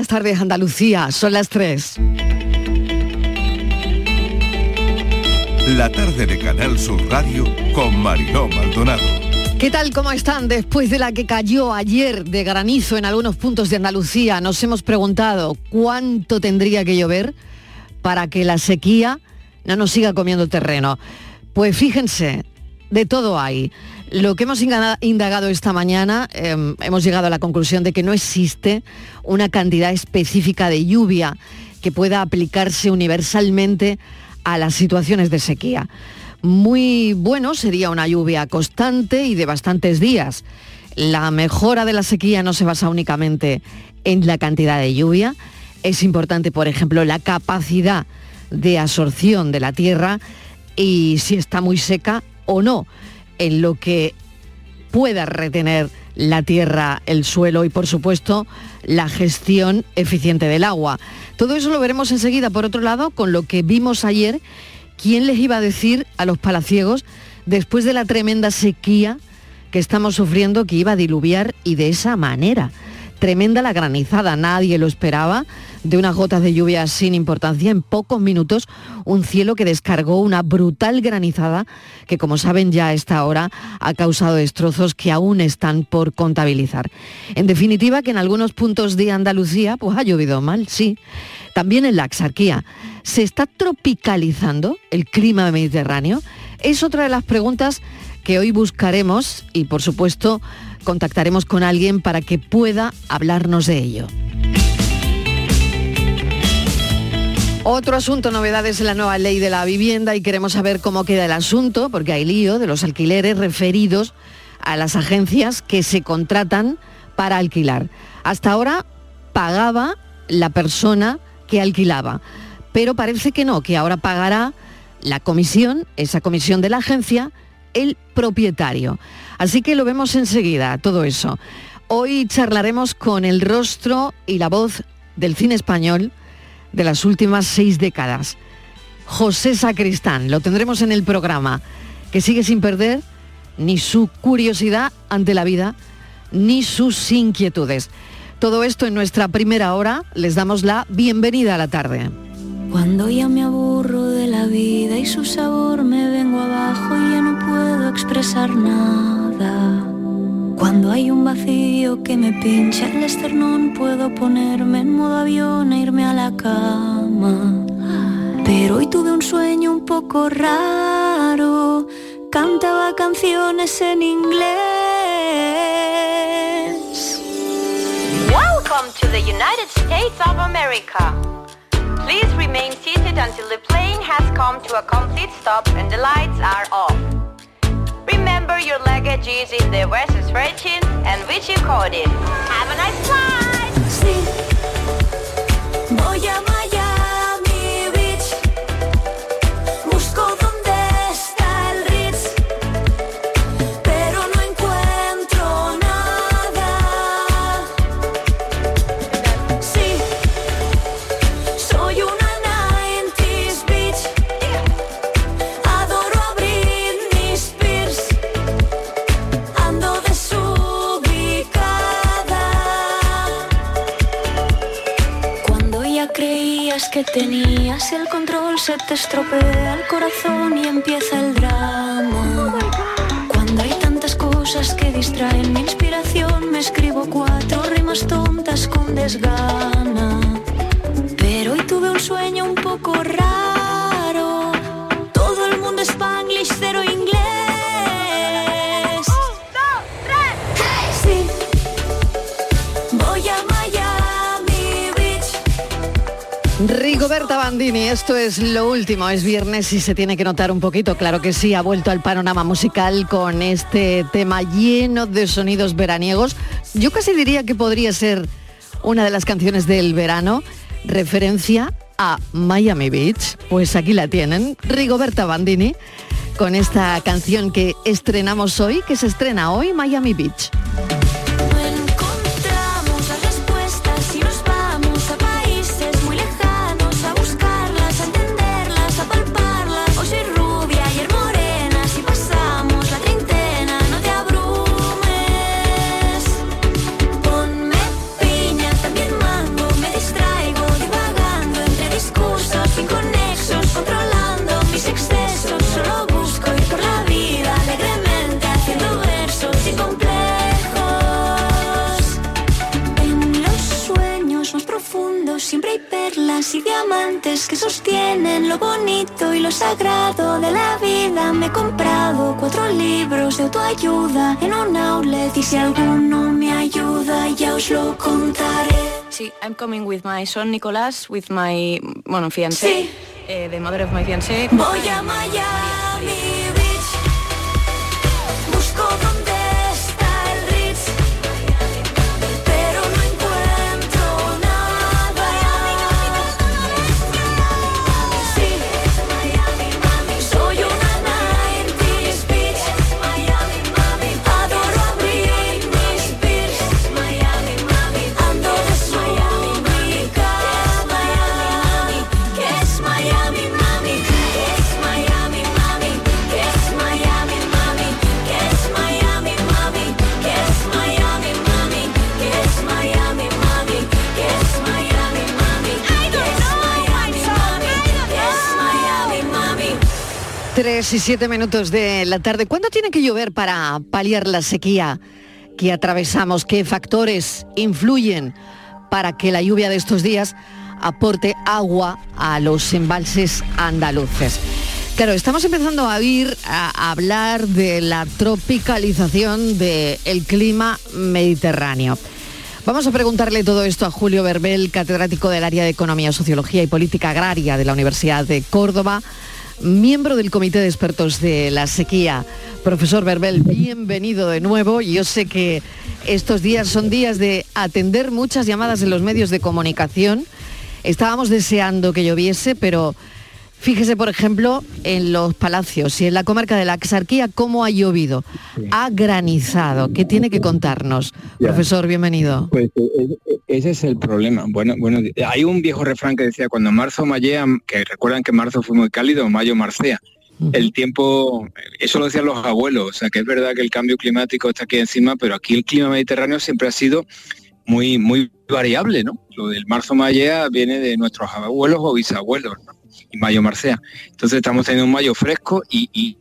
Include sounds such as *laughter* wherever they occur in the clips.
Buenas tardes, Andalucía. Son las 3. La tarde de Canal Sur Radio con Mariló Maldonado. ¿Qué tal? ¿Cómo están? Después de la que cayó ayer de granizo en algunos puntos de Andalucía, nos hemos preguntado cuánto tendría que llover para que la sequía no nos siga comiendo terreno. Pues fíjense, de todo hay. Lo que hemos indagado esta mañana, em, hemos llegado a la conclusión de que no existe una cantidad específica de lluvia que pueda aplicarse universalmente a las situaciones de sequía. Muy bueno sería una lluvia constante y de bastantes días. La mejora de la sequía no se basa únicamente en la cantidad de lluvia. Es importante, por ejemplo, la capacidad de absorción de la tierra y si está muy seca o no en lo que pueda retener la tierra, el suelo y por supuesto la gestión eficiente del agua. Todo eso lo veremos enseguida, por otro lado, con lo que vimos ayer, quién les iba a decir a los palaciegos después de la tremenda sequía que estamos sufriendo que iba a diluviar y de esa manera. Tremenda la granizada, nadie lo esperaba de unas gotas de lluvia sin importancia, en pocos minutos un cielo que descargó una brutal granizada que como saben ya a esta hora ha causado destrozos que aún están por contabilizar. En definitiva que en algunos puntos de Andalucía pues ha llovido mal, sí. También en la Axarquía. ¿Se está tropicalizando el clima mediterráneo? Es otra de las preguntas que hoy buscaremos y por supuesto contactaremos con alguien para que pueda hablarnos de ello. Otro asunto, novedades en la nueva ley de la vivienda y queremos saber cómo queda el asunto, porque hay lío de los alquileres referidos a las agencias que se contratan para alquilar. Hasta ahora pagaba la persona que alquilaba, pero parece que no, que ahora pagará la comisión, esa comisión de la agencia, el propietario. Así que lo vemos enseguida, todo eso. Hoy charlaremos con el rostro y la voz del cine español de las últimas seis décadas. José Sacristán, lo tendremos en el programa, que sigue sin perder ni su curiosidad ante la vida, ni sus inquietudes. Todo esto en nuestra primera hora, les damos la bienvenida a la tarde. Cuando ya me aburro de la vida y su sabor me vengo abajo y expresar nada. Cuando hay un vacío que me pincha el esternón, puedo ponerme en modo avión e irme a la cama. Pero hoy tuve un sueño un poco raro, cantaba canciones en inglés. Welcome to the United States of America. Please remain seated until the plane has come to a complete stop and the lights are off. Remember your luggage is in the versus rating and which you coded. Have a nice flight! Sí, voy a que tenías el control, se te estropea el corazón y empieza el drama. Cuando hay tantas cosas que distraen mi inspiración, me escribo cuatro rimas tontas con desgana. Pero hoy tuve un sueño un poco raro. Rigoberta Bandini, esto es lo último, es viernes y se tiene que notar un poquito, claro que sí, ha vuelto al panorama musical con este tema lleno de sonidos veraniegos. Yo casi diría que podría ser una de las canciones del verano, referencia a Miami Beach, pues aquí la tienen, Rigoberta Bandini, con esta canción que estrenamos hoy, que se estrena hoy, Miami Beach. Diamantes que sostienen lo bonito y lo sagrado de la vida. Me he comprado cuatro libros de autoayuda en un outlet y si alguno me ayuda ya os lo contaré. Sí, I'm coming with my son Nicolás, with my, bueno, fiancé, sí. eh, the mother of my fiancé. Voy a Miami. Tres y siete minutos de la tarde. ¿Cuándo tiene que llover para paliar la sequía que atravesamos? ¿Qué factores influyen para que la lluvia de estos días aporte agua a los embalses andaluces? Claro, estamos empezando a oír a hablar de la tropicalización del clima mediterráneo. Vamos a preguntarle todo esto a Julio Verbel, catedrático del área de Economía, Sociología y Política Agraria de la Universidad de Córdoba miembro del Comité de Expertos de la Sequía. Profesor Verbel, bienvenido de nuevo. Yo sé que estos días son días de atender muchas llamadas en los medios de comunicación. Estábamos deseando que lloviese, pero Fíjese, por ejemplo, en los palacios y en la comarca de la Axarquía, cómo ha llovido. Ha granizado. ¿Qué tiene que contarnos? Profesor, bienvenido. Pues eh, eh, ese es el problema. Bueno, bueno, hay un viejo refrán que decía, cuando marzo mallea, que recuerdan que marzo fue muy cálido, mayo marcea. El tiempo, eso lo decían los abuelos, o sea que es verdad que el cambio climático está aquí encima, pero aquí el clima mediterráneo siempre ha sido muy, muy variable, ¿no? Lo del marzo mallea viene de nuestros abuelos o bisabuelos, ¿no? Y mayo marcea. Entonces estamos teniendo un mayo fresco y, y,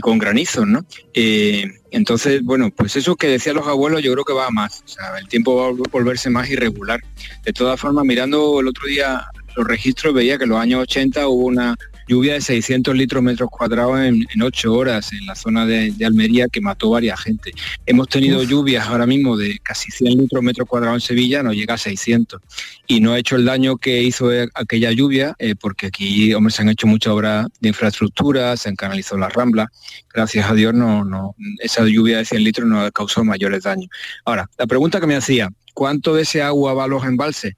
con granizos, ¿no? Eh, entonces, bueno, pues eso que decían los abuelos yo creo que va más. O sea, el tiempo va a volverse más irregular. De todas formas, mirando el otro día los registros, veía que en los años 80 hubo una lluvia de 600 litros metros cuadrados en, ocho horas en la zona de, Almería que mató varias gente. Hemos tenido lluvias ahora mismo de casi 100 litros metros cuadrados en Sevilla, no llega a 600. Y no ha hecho el daño que hizo aquella lluvia, eh, porque aquí hombre, se han hecho muchas obras de infraestructura, se han canalizado las ramblas. Gracias a Dios no, no, esa lluvia de 100 litros no causado mayores daños. Ahora, la pregunta que me hacía, ¿cuánto de ese agua va a los embalses?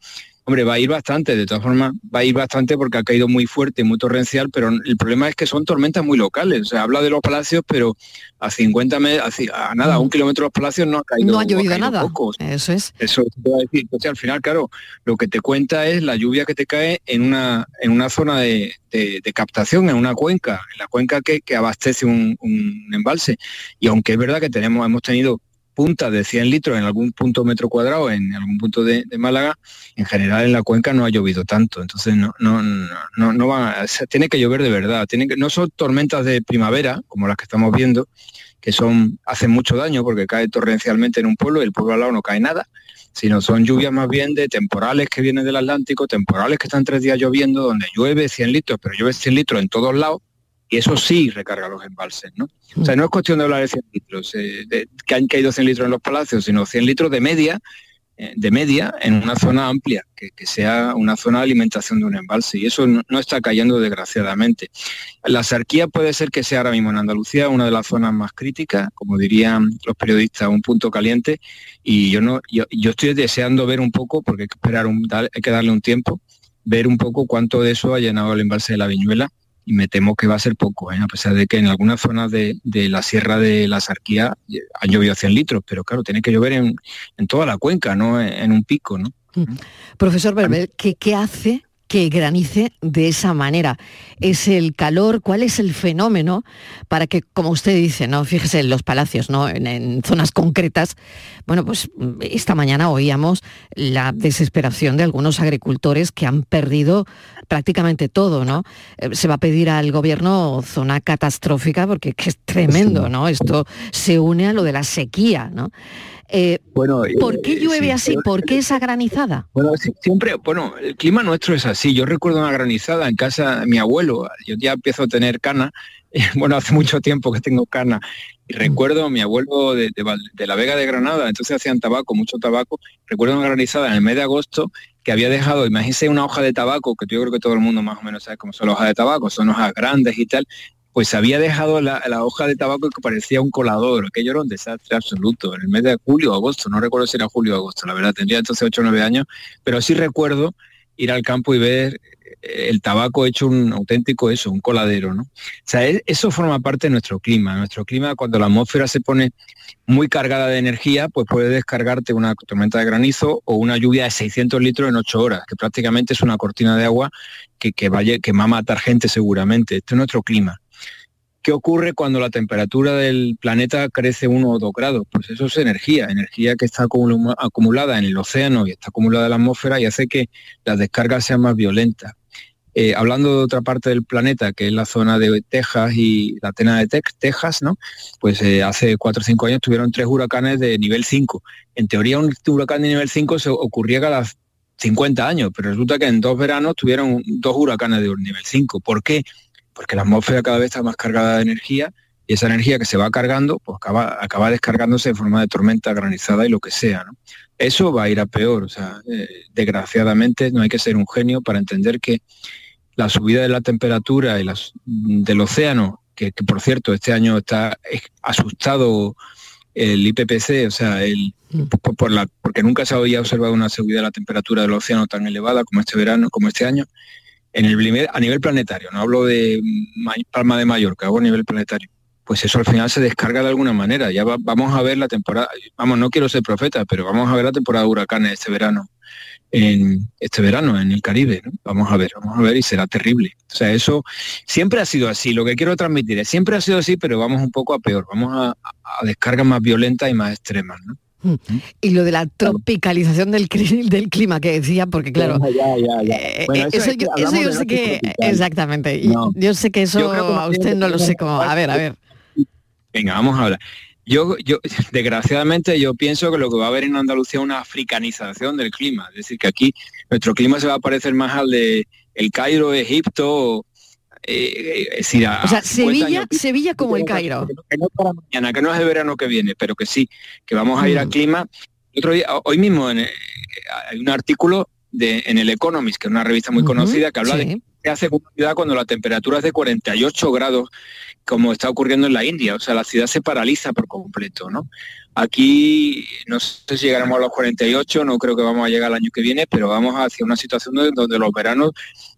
Hombre, va a ir bastante, de todas formas, va a ir bastante porque ha caído muy fuerte, muy torrencial, pero el problema es que son tormentas muy locales. O sea, habla de los palacios, pero a 50 metros, a, nada, a un kilómetro de los palacios no ha caído. No ha llovido nada. Eso es. Eso te voy a decir. Entonces, al final, claro, lo que te cuenta es la lluvia que te cae en una, en una zona de, captación, en una cuenca, en la cuenca que, abastece un, un embalse. Y aunque es verdad que tenemos, hemos tenido punta de 100 litros en algún punto metro cuadrado, en algún punto de, Málaga, en general en la cuenca no ha llovido tanto. Entonces no, no, no, no va, tiene que llover de verdad. Tiene que, no son tormentas de primavera, como las que estamos viendo, que son, hacen mucho daño porque cae torrencialmente en un pueblo y el pueblo al lado no cae nada, sino son lluvias más bien de temporales que vienen del Atlántico, temporales que están tres días lloviendo, donde llueve 100 litros, pero llueve 100 litros en todos lados y eso sí recarga los embalses, ¿no? O sea, no es cuestión de hablar de 100 litros, eh, de, que han caído 100 litros en los palacios, sino 100 litros de media, eh, de media en una zona amplia, que, sea una zona de alimentación de un embalse, y eso no, está cayendo desgraciadamente. La sarquía puede ser que sea ahora mismo en Andalucía una de las zonas más críticas, como dirían los periodistas, un punto caliente, y yo, no, yo, estoy deseando ver un poco, porque hay que, esperar un, hay que darle un tiempo, ver un poco cuánto de eso ha llenado el embalse de la Viñuela, y me temo que va a ser poco, ¿eh? a pesar de que en algunas zonas de, la sierra de la Sarquía eh, han llovido 100 litros, pero claro, tiene que llover en, toda la cuenca, no en, un pico. ¿no? Mm. Profesor Berber, ¿qué, ¿qué hace que granice de esa manera. Es el calor, cuál es el fenómeno para que, como usted dice, no, fíjese en los palacios, ¿no? En, zonas concretas. Bueno, pues esta mañana oíamos la desesperación de algunos agricultores que han perdido prácticamente todo, ¿no? Eh, se va a pedir al gobierno zona catastrófica porque es tremendo, ¿no? Esto se une a lo de la sequía, ¿no? Eh, bueno, ¿Por qué llueve así? ¿Por qué esa granizada? Bueno, siempre, bueno, el clima nuestro es así. Yo recuerdo una granizada en casa de mi abuelo. Yo ya empiezo a tener cana. *laughs* Bueno, hace mucho tiempo que tengo cana. Y mm. recuerdo a mi abuelo de, de, la Vega de Granada, entonces hacían tabaco, mucho tabaco. Recuerdo una granizada en el mes de agosto que había dejado, imagínense una hoja de tabaco, que yo creo que todo el mundo más o menos sabe cómo son las hojas de tabaco, son hojas grandes y tal, pues había dejado la, hoja de tabaco que parecía un colador. Aquello era un desastre absoluto. En el mes de julio o agosto, no recuerdo si era julio o agosto, la verdad, tendría entonces 8 o 9 años, pero sí recuerdo ir al campo y ver eh, el tabaco hecho un auténtico eso, un coladero, ¿no? O sea, e, eso forma parte de nuestro clima. Nuestro clima, cuando la atmósfera se pone muy cargada de energía, pues puede descargarte una tormenta de granizo o una lluvia de 600 litros en 8 horas, que prácticamente es una cortina de agua que, que, vaya, que va a matar gente seguramente. Este es nuestro clima. ¿Qué ocurre cuando la temperatura del planeta crece uno o dos grados? Pues eso es energía, energía que está acumulada en el océano y está acumulada en la atmósfera y hace que las descargas sean más violentas. Eh, hablando de otra parte del planeta, que es la zona de Texas y la Tena de Texas, ¿no? Pues eh, hace cuatro o cinco años tuvieron tres huracanes de nivel 5. En teoría un huracán de nivel 5 se ocurría cada 50 años, pero resulta que en dos veranos tuvieron dos huracanes de nivel 5. ¿Por qué? Porque la atmósfera cada vez está más cargada de energía y esa energía que se va cargando, pues acaba, acaba descargándose en forma de tormenta granizada y lo que sea. ¿no? Eso va a ir a peor. O sea, eh, desgraciadamente no hay que ser un genio para entender que la subida de la temperatura y las, del océano, que, por cierto este año está asustado el IPPC, o sea, el, mm. por, la, porque nunca se había observado una subida de la temperatura del océano tan elevada como este verano, como este año, en el a nivel planetario, no hablo de Palma de Mallorca, hago a nivel planetario, pues eso al final se descarga de alguna manera. Ya vamos a ver la temporada, vamos, no quiero ser profeta, pero vamos a ver la temporada de huracanes este verano, en este verano en el Caribe, Vamos a ver, vamos a ver y será terrible. O sea, eso siempre ha sido así. Lo que quiero transmitir es siempre ha sido así, pero vamos un poco a peor, vamos a, a descargas más violentas y más extremas, ¿no? Y lo de la tropicalización del, del clima que decía, porque claro, eso, yo, sé que, exactamente, yo sé que eso a usted no lo sé cómo, a ver, a ver. Venga, vamos a hablar. Yo, yo, *laughs* desgraciadamente, yo pienso que lo que va a haber en Andalucía es una africanización del clima, es decir, que aquí nuestro clima se va a parecer más al de el Cairo, Egipto, eh, o sea, Sevilla, Sevilla como el Cairo. Que no para mañana, que no es de verano que viene, pero que sí, que vamos a ir al mm. clima. Otro día, hoy mismo en, eh, hay un artículo de, en el Economist, que es una revista muy conocida, que habla de qué hace una ciudad cuando la temperatura es de 48 grados, como está ocurriendo en la India. O sea, la ciudad se paraliza por completo, ¿no? Aquí no sé si llegaremos a los 48, no creo que vamos a llegar el año que viene, pero vamos hacia una situación donde los veranos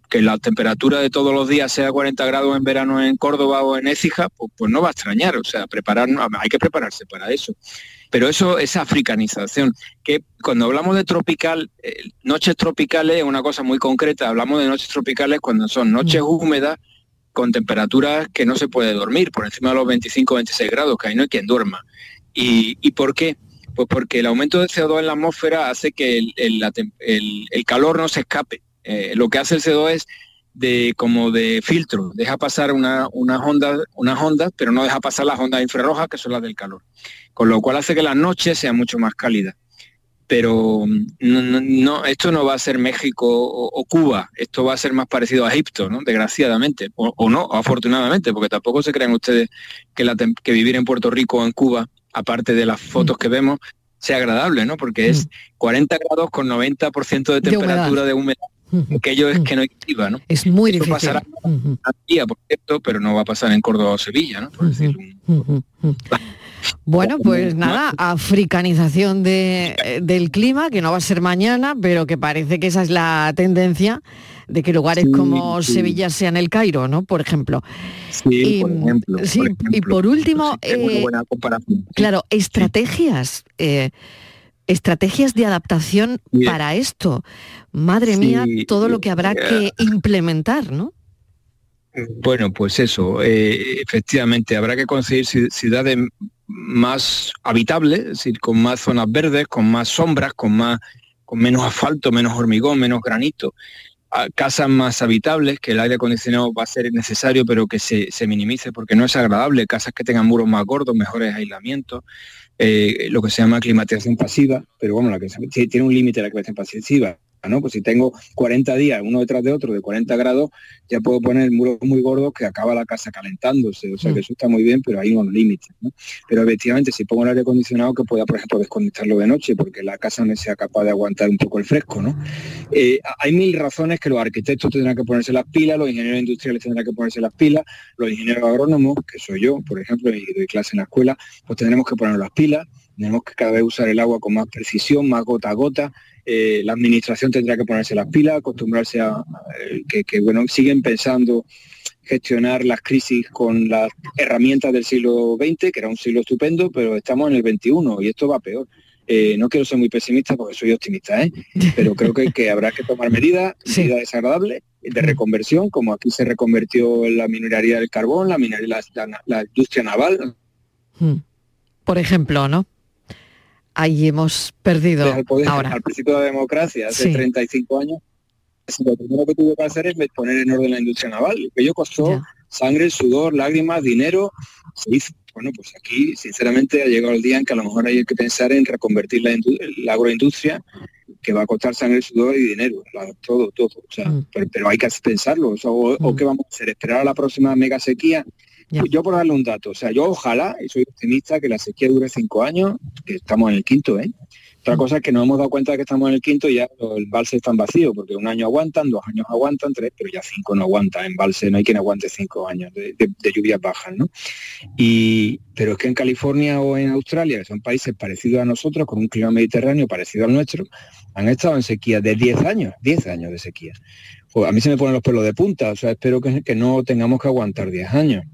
que la temperatura de todos los días sea 40 grados en verano en Córdoba o en Écija, pues, pues no va a extrañar, o sea, prepararnos, hay que prepararse para eso. Pero eso es africanización, que cuando hablamos de tropical, eh, noches tropicales es una cosa muy concreta, hablamos de noches tropicales cuando son noches mm. húmedas con temperaturas que no se puede dormir, por encima de los 25 26 grados, que ahí no hay quien duerma. ¿Y, y por qué? Pues porque el aumento de CO2 en la atmósfera hace que el calor no se escape eh, lo que hace el CO2 es de como de filtro, deja pasar una, unas ondas, unas ondas, pero no deja pasar las ondas infrarrojas que son las del calor. Con lo cual hace que las noches sean mucho más cálidas. Pero mm, no, esto no va a ser México o, Cuba, esto va a ser más parecido a Egipto, ¿no? Desgraciadamente, o, no, afortunadamente, porque tampoco se crean ustedes que, la, que vivir en Puerto Rico o en Cuba, aparte de las fotos mm. que vemos, sea agradable, ¿no? Porque es 40 mm. grados con 90% de temperatura de humedad aquello es que no activa, ¿no? Es muy difícil. pasará día, por cierto, pero no va a pasar en Córdoba o Sevilla, ¿no? Bueno, pues nada, africanización de, eh, del clima, que no va a ser mañana, pero que parece que esa es la tendencia de que lugares como Sevilla sean el Cairo, ¿no? Por ejemplo. Sí, y, por ejemplo, sí, y por último, eh, claro, estrategias. Eh, estrategias de adaptación para esto. Madre mía, todo lo que habrá que implementar, ¿no? Bueno, pues eso, eh, efectivamente, habrá que conseguir ciudades más habitables, es decir, con más zonas verdes, con más sombras, con más con menos asfalto, menos hormigón, menos granito. casas más habitables, que el aire acondicionado va a ser necesario, pero que se, minimice porque no es agradable, casas que tengan muros más gordos, mejores aislamientos, eh, lo que se llama climatización pasiva, pero bueno, la que tiene un límite la climatización pasiva, ¿no? Pues si tengo 40 días uno detrás de otro de 40 grados, ya puedo poner muros muy gordos que acaba la casa calentándose. O sea que mm. eso está muy bien, pero hay unos límites. Pero efectivamente, si pongo el aire acondicionado, que pueda, por ejemplo, desconectarlo de noche, porque la casa no sea capaz de aguantar un poco el fresco. ¿no? Eh, hay mil razones que los arquitectos tendrán que ponerse las pilas, los ingenieros industriales tendrán que ponerse las pilas, los ingenieros agrónomos, que soy yo, por ejemplo, y doy clase en la escuela, pues tendremos que poner las pilas, tenemos que cada vez usar el agua con más precisión, más gota a gota, eh, la administración tendrá que ponerse las pilas, acostumbrarse a, que, bueno, siguen pensando gestionar las crisis con las herramientas del siglo XX, que era un siglo estupendo, pero estamos en el XXI y esto va peor. Eh, no quiero ser muy pesimista porque soy optimista, ¿eh? *laughs* pero creo que, habrá que tomar medidas, medidas desagradables de reconversión, como aquí se reconvirtió la minería del carbón, la, minería, la, industria naval. Hmm. Por ejemplo, ¿no? Ahí hemos perdido ahora. al principio de la democracia, hace 35 años, lo primero que tuve que hacer es poner en orden la industria naval, que ello costó sangre, sudor, lágrimas, dinero, se hizo. Bueno, pues aquí, sinceramente, ha llegado el día en que a lo mejor hay que pensar en reconvertir la, agroindustria, que va a costar sangre, sudor y dinero, todo, todo. Mm. pero, hay que pensarlo. O, o, mm. qué vamos a hacer? ¿Esperar a la próxima mega sequía yo por darle un dato, o sea, yo ojalá, y soy optimista, que la sequía dure cinco años, que estamos en el quinto, ¿eh? Otra mm. cosa es que nos hemos dado cuenta de que estamos en el quinto y ya el embalse están vacío, porque un año aguantan, dos años aguantan, tres, pero ya cinco no aguantan embalse, no hay quien aguante cinco años de, lluvias bajas, ¿no? Y, pero es que en California o en Australia, que son países parecidos a nosotros, con un clima mediterráneo parecido al nuestro, han estado en sequía de 10 años, 10 años de sequía. Pues a mí se me ponen los pelos de punta, o sea, espero que, que no tengamos que aguantar 10 años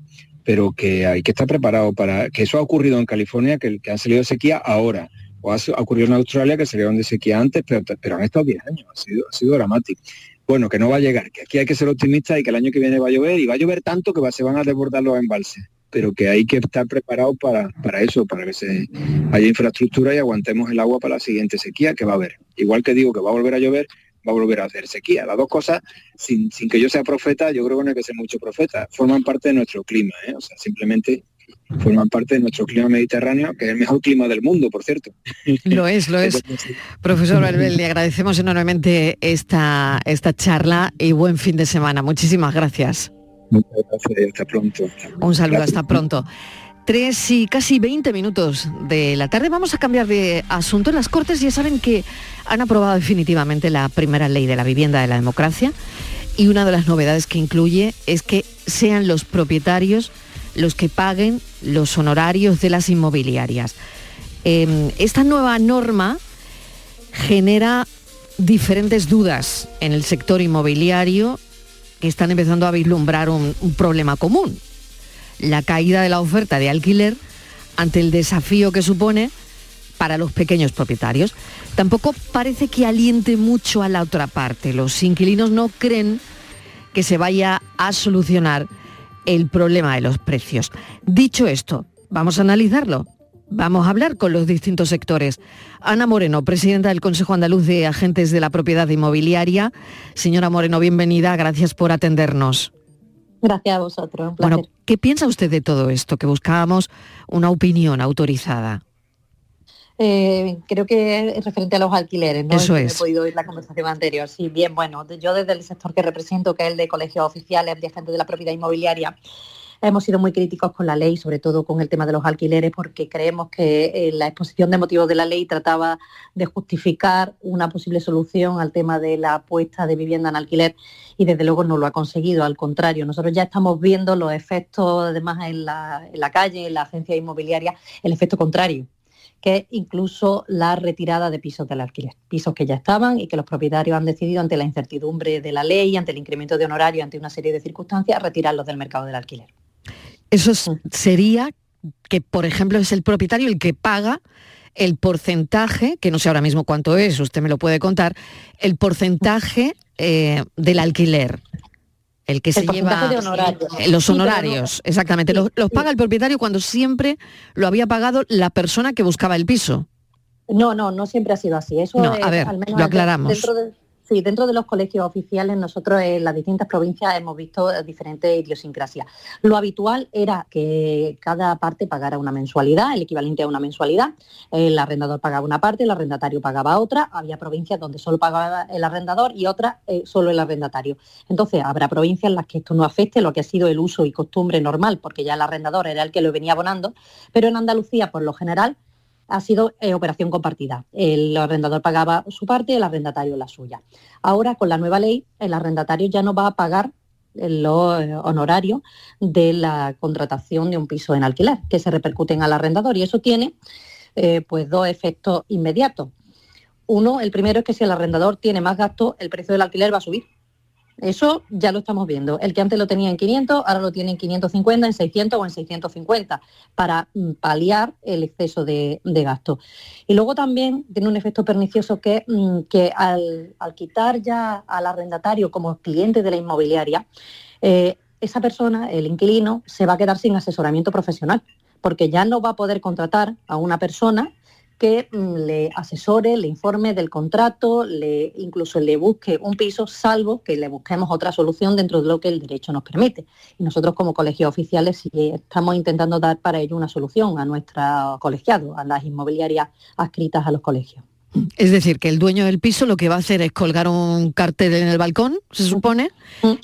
pero que hay que estar preparado para que eso ha ocurrido en California, que, que han salido de sequía ahora, o ha, ocurrido en Australia que salieron de sequía antes, pero, pero han estado 10 años, ha sido, ha sido dramático. Bueno, que no va a llegar, que aquí hay que ser optimista y que el año que viene va a llover y va a llover tanto que se van a desbordar los embalses pero que hay que estar preparado para, para, eso, para que se haya infraestructura y aguantemos el agua para la siguiente sequía que va a haber. Igual que digo que va a volver a llover, va a volver a hacer sequía. Las dos cosas, sin, que yo sea profeta, yo creo que no hay que ser mucho profeta, forman parte de nuestro clima, ¿eh? o sea, simplemente forman parte de nuestro clima mediterráneo, que es el mejor clima del mundo, por cierto. Lo es, lo es. *laughs* Profesor Albel, le agradecemos enormemente esta, esta charla y buen fin de semana. Muchísimas gracias. Muchas gracias, hasta pronto. Un saludo, hasta pronto. Tres y casi 20 minutos de la tarde. Vamos a cambiar de asunto. Las Cortes ya saben que han aprobado definitivamente la primera ley de la vivienda de la democracia y una de las novedades que incluye es que sean los propietarios los que paguen los honorarios de las inmobiliarias. Em, esta nueva norma genera diferentes dudas en el sector inmobiliario que están empezando a vislumbrar un problema común la caída de la oferta de alquiler ante el desafío que supone para los pequeños propietarios. Tampoco parece que aliente mucho a la otra parte. Los inquilinos no creen que se vaya a solucionar el problema de los precios. Dicho esto, vamos a analizarlo. Vamos a hablar con los distintos sectores. Ana Moreno, presidenta del Consejo Andaluz de Agentes de la Propiedad Inmobiliaria. Señora Moreno, bienvenida. Gracias por atendernos. Gracias a vosotros. Bueno, ¿qué piensa usted de todo esto? Que buscábamos una opinión autorizada. Eh, creo que es referente a los alquileres, ¿no? Eso es. He podido oír la conversación anterior. Sí, bien, bueno, yo desde el sector que represento, que es el de colegios oficiales de agentes de la propiedad inmobiliaria, Hemos sido muy críticos con la ley, sobre todo con el tema de los alquileres, porque creemos que eh, la exposición de motivos de la ley trataba de justificar una posible solución al tema de la puesta de vivienda en alquiler y desde luego no lo ha conseguido. Al contrario, nosotros ya estamos viendo los efectos, además en la, calle, en la agencia inmobiliaria, el efecto contrario que incluso la retirada de pisos del alquiler, pisos que ya estaban y que los propietarios han decidido ante la incertidumbre de la ley, ante el incremento de honorario, ante una serie de circunstancias, retirarlos del mercado del alquiler. Eso sería que, por ejemplo, es el propietario el que paga el porcentaje, que no sé ahora mismo cuánto es, usted me lo puede contar, el porcentaje eh, del alquiler. El que se lleva los honorarios, exactamente. los, paga el propietario cuando siempre lo había pagado la persona que buscaba el piso. No, no, no siempre ha sido así. Eso no, a ver, lo aclaramos. Sí, dentro de los colegios oficiales nosotros en las distintas provincias hemos visto diferentes idiosincrasias. Lo habitual era que cada parte pagara una mensualidad, el equivalente a una mensualidad. El arrendador pagaba una parte, el arrendatario pagaba otra. Había provincias donde solo pagaba el arrendador y otras eh, solo el arrendatario. Entonces habrá provincias en las que esto no afecte lo que ha sido el uso y costumbre normal, porque ya el arrendador era el que lo venía abonando, pero en Andalucía por lo general ha sido eh, operación compartida. El arrendador pagaba su parte el arrendatario la suya. Ahora, con la nueva ley, el arrendatario ya no va a pagar los eh, honorarios de la contratación de un piso en alquiler, que se repercuten al arrendador. Y eso tiene eh, pues dos efectos inmediatos. Uno, el primero es que si el arrendador tiene más gasto, el precio del alquiler va a subir. Eso ya lo estamos viendo. El que antes lo tenía en 500, ahora lo tiene en 550, en 600 o en 650, para mm, paliar el exceso de, gasto. Y luego también tiene un efecto pernicioso que, mm, que al, quitar ya al arrendatario como cliente de la inmobiliaria, eh, esa persona, el inquilino, se va a quedar sin asesoramiento profesional, porque ya no va a poder contratar a una persona que mm, le asesore, le informe del contrato, le, incluso le busque un piso, salvo que le busquemos otra solución dentro de lo que el derecho nos permite. Y nosotros como colegios oficiales sí estamos intentando dar para ello una solución a nuestros colegiados, a las inmobiliarias adscritas a los colegios. Es decir, que el dueño del piso lo que va a hacer es colgar un cartel en el balcón, se supone,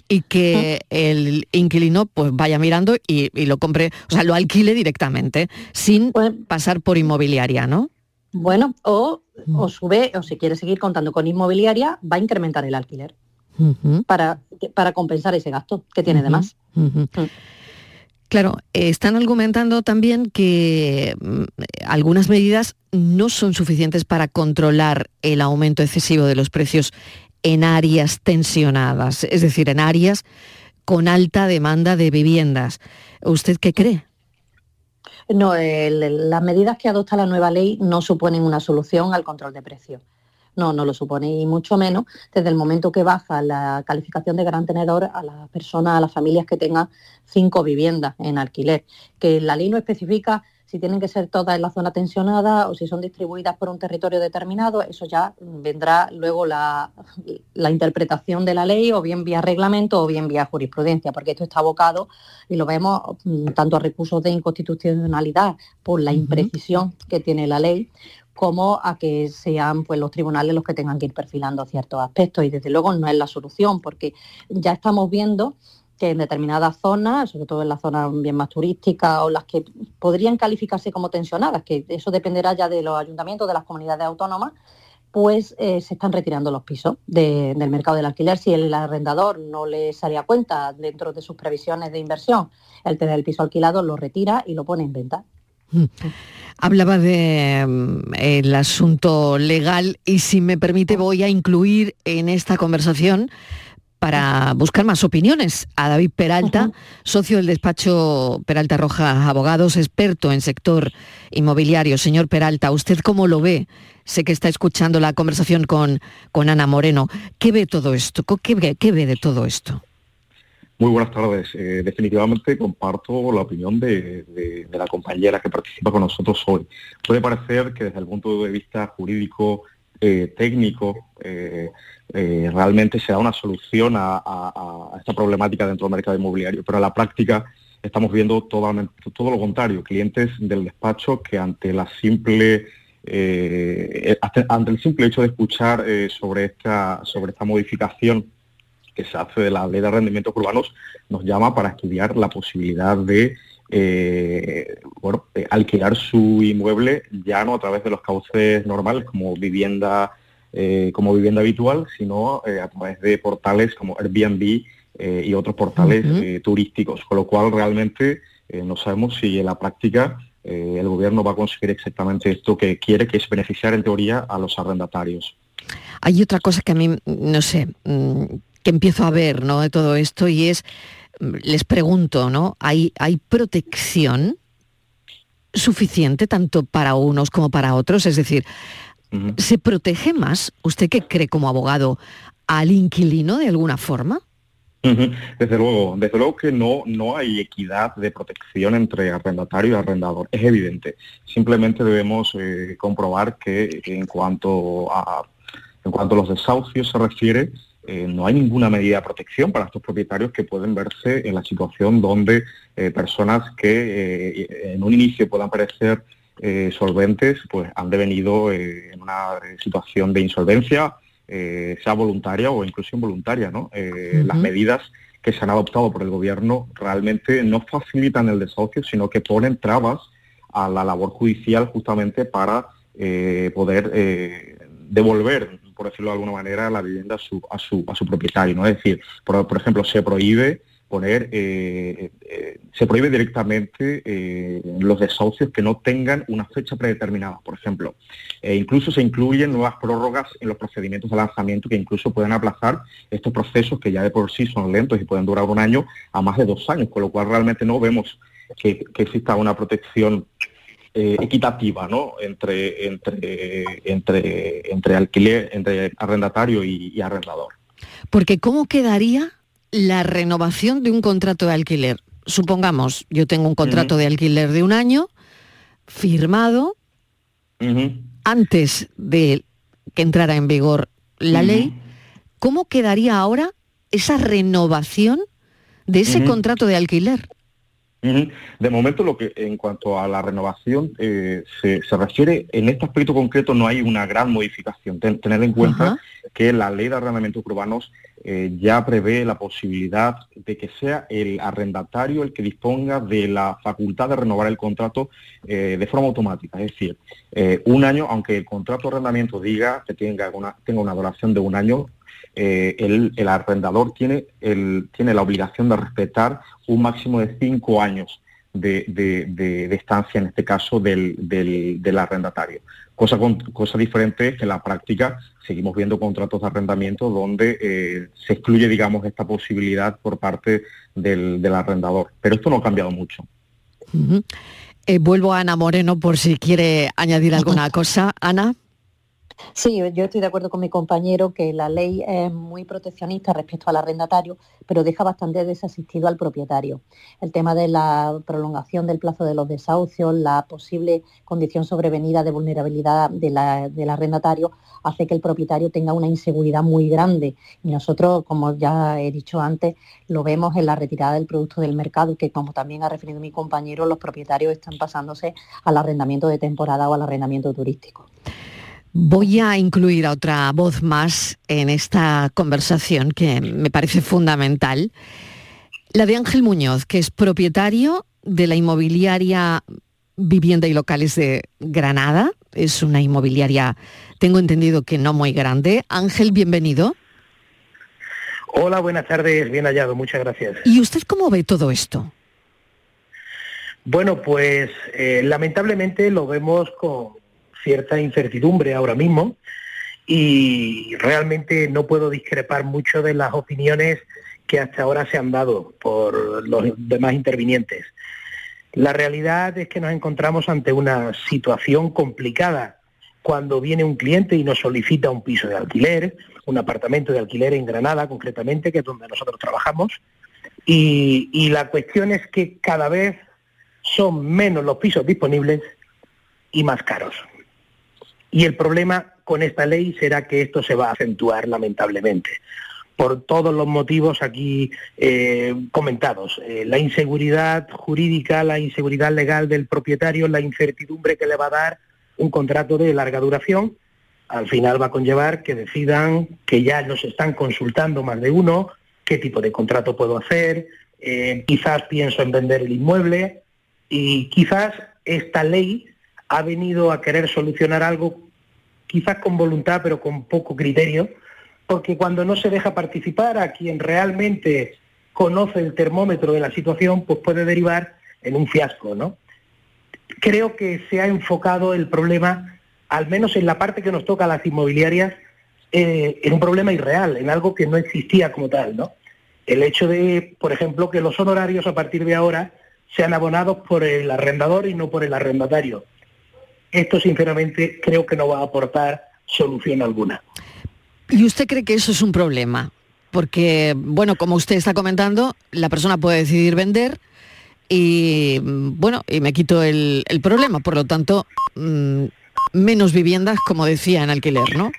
y que el inquilino pues vaya mirando y, lo compre, o sea, lo alquile directamente, sin pues pasar por inmobiliaria, ¿no? Bueno, o, o sube, o si quiere seguir contando con inmobiliaria, va a incrementar el alquiler para, para compensar ese gasto que tiene de más. Mm. Claro, están argumentando también que mm, algunas medidas no son suficientes para controlar el aumento excesivo de los precios en áreas tensionadas, es decir, en áreas con alta demanda de viviendas. ¿Usted qué cree? No, las medidas que adopta la nueva ley no suponen una solución al control de precios. No, no lo supone, y mucho menos desde el momento que baja la calificación de gran tenedor a las personas, a las familias que tengan cinco viviendas en alquiler. Que la ley no especifica si tienen que ser todas en la zona tensionada o si son distribuidas por un territorio determinado, eso ya vendrá luego la, interpretación de la ley o bien vía reglamento o bien vía jurisprudencia, porque esto está abocado y lo vemos mm, tanto a recursos de inconstitucionalidad por la imprecisión que tiene la ley, como a que sean pues, los tribunales los que tengan que ir perfilando ciertos aspectos. Y desde luego no es la solución, porque ya estamos viendo que en determinadas zonas, sobre todo en las zonas bien más turísticas o las que podrían calificarse como tensionadas, que eso dependerá ya de los ayuntamientos, de las comunidades autónomas, pues eh, se están retirando los pisos del mercado del alquiler. Si el arrendador no le salía cuenta dentro de sus previsiones de inversión el tener el piso alquilado, lo retira y lo pone en venta. Mm. Hablaba de mm, el asunto legal y si me permite voy a incluir en esta conversación para buscar más opiniones a David Peralta, socio del despacho Peralta Roja Abogados, experto en sector inmobiliario. Señor Peralta, ¿usted cómo lo ve? Sé que está escuchando la conversación con, con Ana Moreno. ¿Qué ve todo esto? ¿Qué ve, de todo esto? Muy buenas tardes. Eh, definitivamente comparto la opinión de, la compañera que participa con nosotros hoy. Puede parecer que desde el punto de vista jurídico, eh, técnico, eh, eh, realmente se da una solución a, esta problemática dentro del mercado inmobiliario, pero en la práctica estamos viendo todo, todo lo contrario, clientes del despacho que ante la simple eh, ante el simple hecho de escuchar eh, sobre esta sobre esta modificación que se hace de la ley de rendimientos urbanos nos llama para estudiar la posibilidad de bueno, alquilar su inmueble ya no a través de los cauces normales como vivienda eh, como vivienda habitual, sino eh, a través de portales como Airbnb eh, y otros portales turísticos, con lo cual realmente no sabemos si en la práctica el gobierno va a conseguir exactamente esto que quiere, que es beneficiar en teoría a los arrendatarios. Hay otra cosa que a mí, no sé, mm, que empiezo a ver ¿no? de todo esto y es, les pregunto, ¿no? ¿Hay, hay protección suficiente tanto para unos como para otros? Es decir, ¿Se protege más, usted qué cree como abogado, al inquilino de alguna forma? Desde luego, desde luego que no, no hay equidad de protección entre arrendatario y arrendador, es evidente. Simplemente debemos eh, comprobar que en cuanto a En cuanto a los desahucios se refiere, eh, no hay ninguna medida de protección para estos propietarios que pueden verse en la situación donde eh, personas que en un inicio puedan parecer solventes, pues han devenido en una situación de insolvencia, sea voluntaria o incluso involuntaria. ¿no? Las medidas que se han adoptado por el gobierno realmente no facilitan el desahucio, sino que ponen trabas a la labor judicial justamente para poder devolver por decirlo de alguna manera, la vivienda a su, a su, a su propietario. ¿no? Es decir, por, ejemplo, se prohíbe poner, eh, eh, se prohíbe directamente eh, los desahucios que no tengan una fecha predeterminada, por ejemplo. E incluso se incluyen nuevas prórrogas en los procedimientos de lanzamiento que incluso pueden aplazar estos procesos que ya de por sí son lentos y pueden durar un año a más de dos años, con lo cual realmente no vemos que, exista una protección eh, equitativa ¿no? entre, entre, entre, entre alquiler, entre arrendatario y, arrendador. Porque ¿cómo quedaría la renovación de un contrato de alquiler? Supongamos, yo tengo un contrato de alquiler de un año firmado antes de que entrara en vigor la ley. ¿Cómo quedaría ahora esa renovación de ese contrato de alquiler? De momento, lo que en cuanto a la renovación eh, se, refiere, en este aspecto concreto no hay una gran modificación. tener en cuenta que la ley de arrendamientos urbanos eh, ya prevé la posibilidad de que sea el arrendatario el que disponga de la facultad de renovar el contrato eh, de forma automática. Es decir, un año, aunque el contrato de arrendamiento diga que tenga una, tenga una duración de un año, eh, el, arrendador tiene, tiene la obligación de respetar un máximo de cinco años de, estancia, en este caso, del, arrendatario. Cosa, cosa diferente es que en la práctica seguimos viendo contratos de arrendamiento donde eh, se excluye, digamos, esta posibilidad por parte del, arrendador. Pero esto no ha cambiado mucho. Eh, vuelvo a Ana Moreno por si quiere añadir alguna *laughs* cosa. Ana. Sí, yo estoy de acuerdo con mi compañero que la ley es muy proteccionista respecto al arrendatario, pero deja bastante desasistido al propietario. El tema de la prolongación del plazo de los desahucios, la posible condición sobrevenida de vulnerabilidad del arrendatario, hace que el propietario tenga una inseguridad muy grande. Y nosotros, como ya he dicho antes, lo vemos en la retirada del producto del mercado, que como también ha referido mi compañero, los propietarios están pasándose al arrendamiento de temporada o al arrendamiento turístico. Voy a incluir a otra voz más en esta conversación que me parece fundamental. La de Ángel Muñoz, que es propietario de la inmobiliaria Vivienda y Locales de Granada. Es una inmobiliaria, tengo entendido que no muy grande. Ángel, bienvenido. Hola, buenas tardes, bien hallado, muchas gracias. ¿Y usted cómo ve todo esto? Bueno, pues eh, lamentablemente lo vemos con, cierta incertidumbre ahora mismo y realmente no puedo discrepar mucho de las opiniones que hasta ahora se han dado por los demás intervinientes. La realidad es que nos encontramos ante una situación complicada cuando viene un cliente y nos solicita un piso de alquiler, un apartamento de alquiler en Granada concretamente, que es donde nosotros trabajamos, y, la cuestión es que cada vez son menos los pisos disponibles y más caros. Y el problema con esta ley será que esto se va a acentuar lamentablemente por todos los motivos aquí eh, comentados. Eh, la inseguridad jurídica, la inseguridad legal del propietario, la incertidumbre que le va a dar un contrato de larga duración, al final va a conllevar que decidan que ya nos están consultando más de uno, qué tipo de contrato puedo hacer, eh, quizás pienso en vender el inmueble y quizás esta ley ha venido a querer solucionar algo quizás con voluntad pero con poco criterio, porque cuando no se deja participar a quien realmente conoce el termómetro de la situación, pues puede derivar en un fiasco, ¿no? Creo que se ha enfocado el problema, al menos en la parte que nos toca a las inmobiliarias, eh, en un problema irreal, en algo que no existía como tal, ¿no? El hecho de, por ejemplo, que los honorarios a partir de ahora sean abonados por el arrendador y no por el arrendatario esto sinceramente creo que no va a aportar solución alguna. ¿Y usted cree que eso es un problema? Porque, bueno, como usted está comentando, la persona puede decidir vender y, bueno, y me quito el, problema. Por lo tanto, mm, menos viviendas, como decía, en alquiler, ¿no?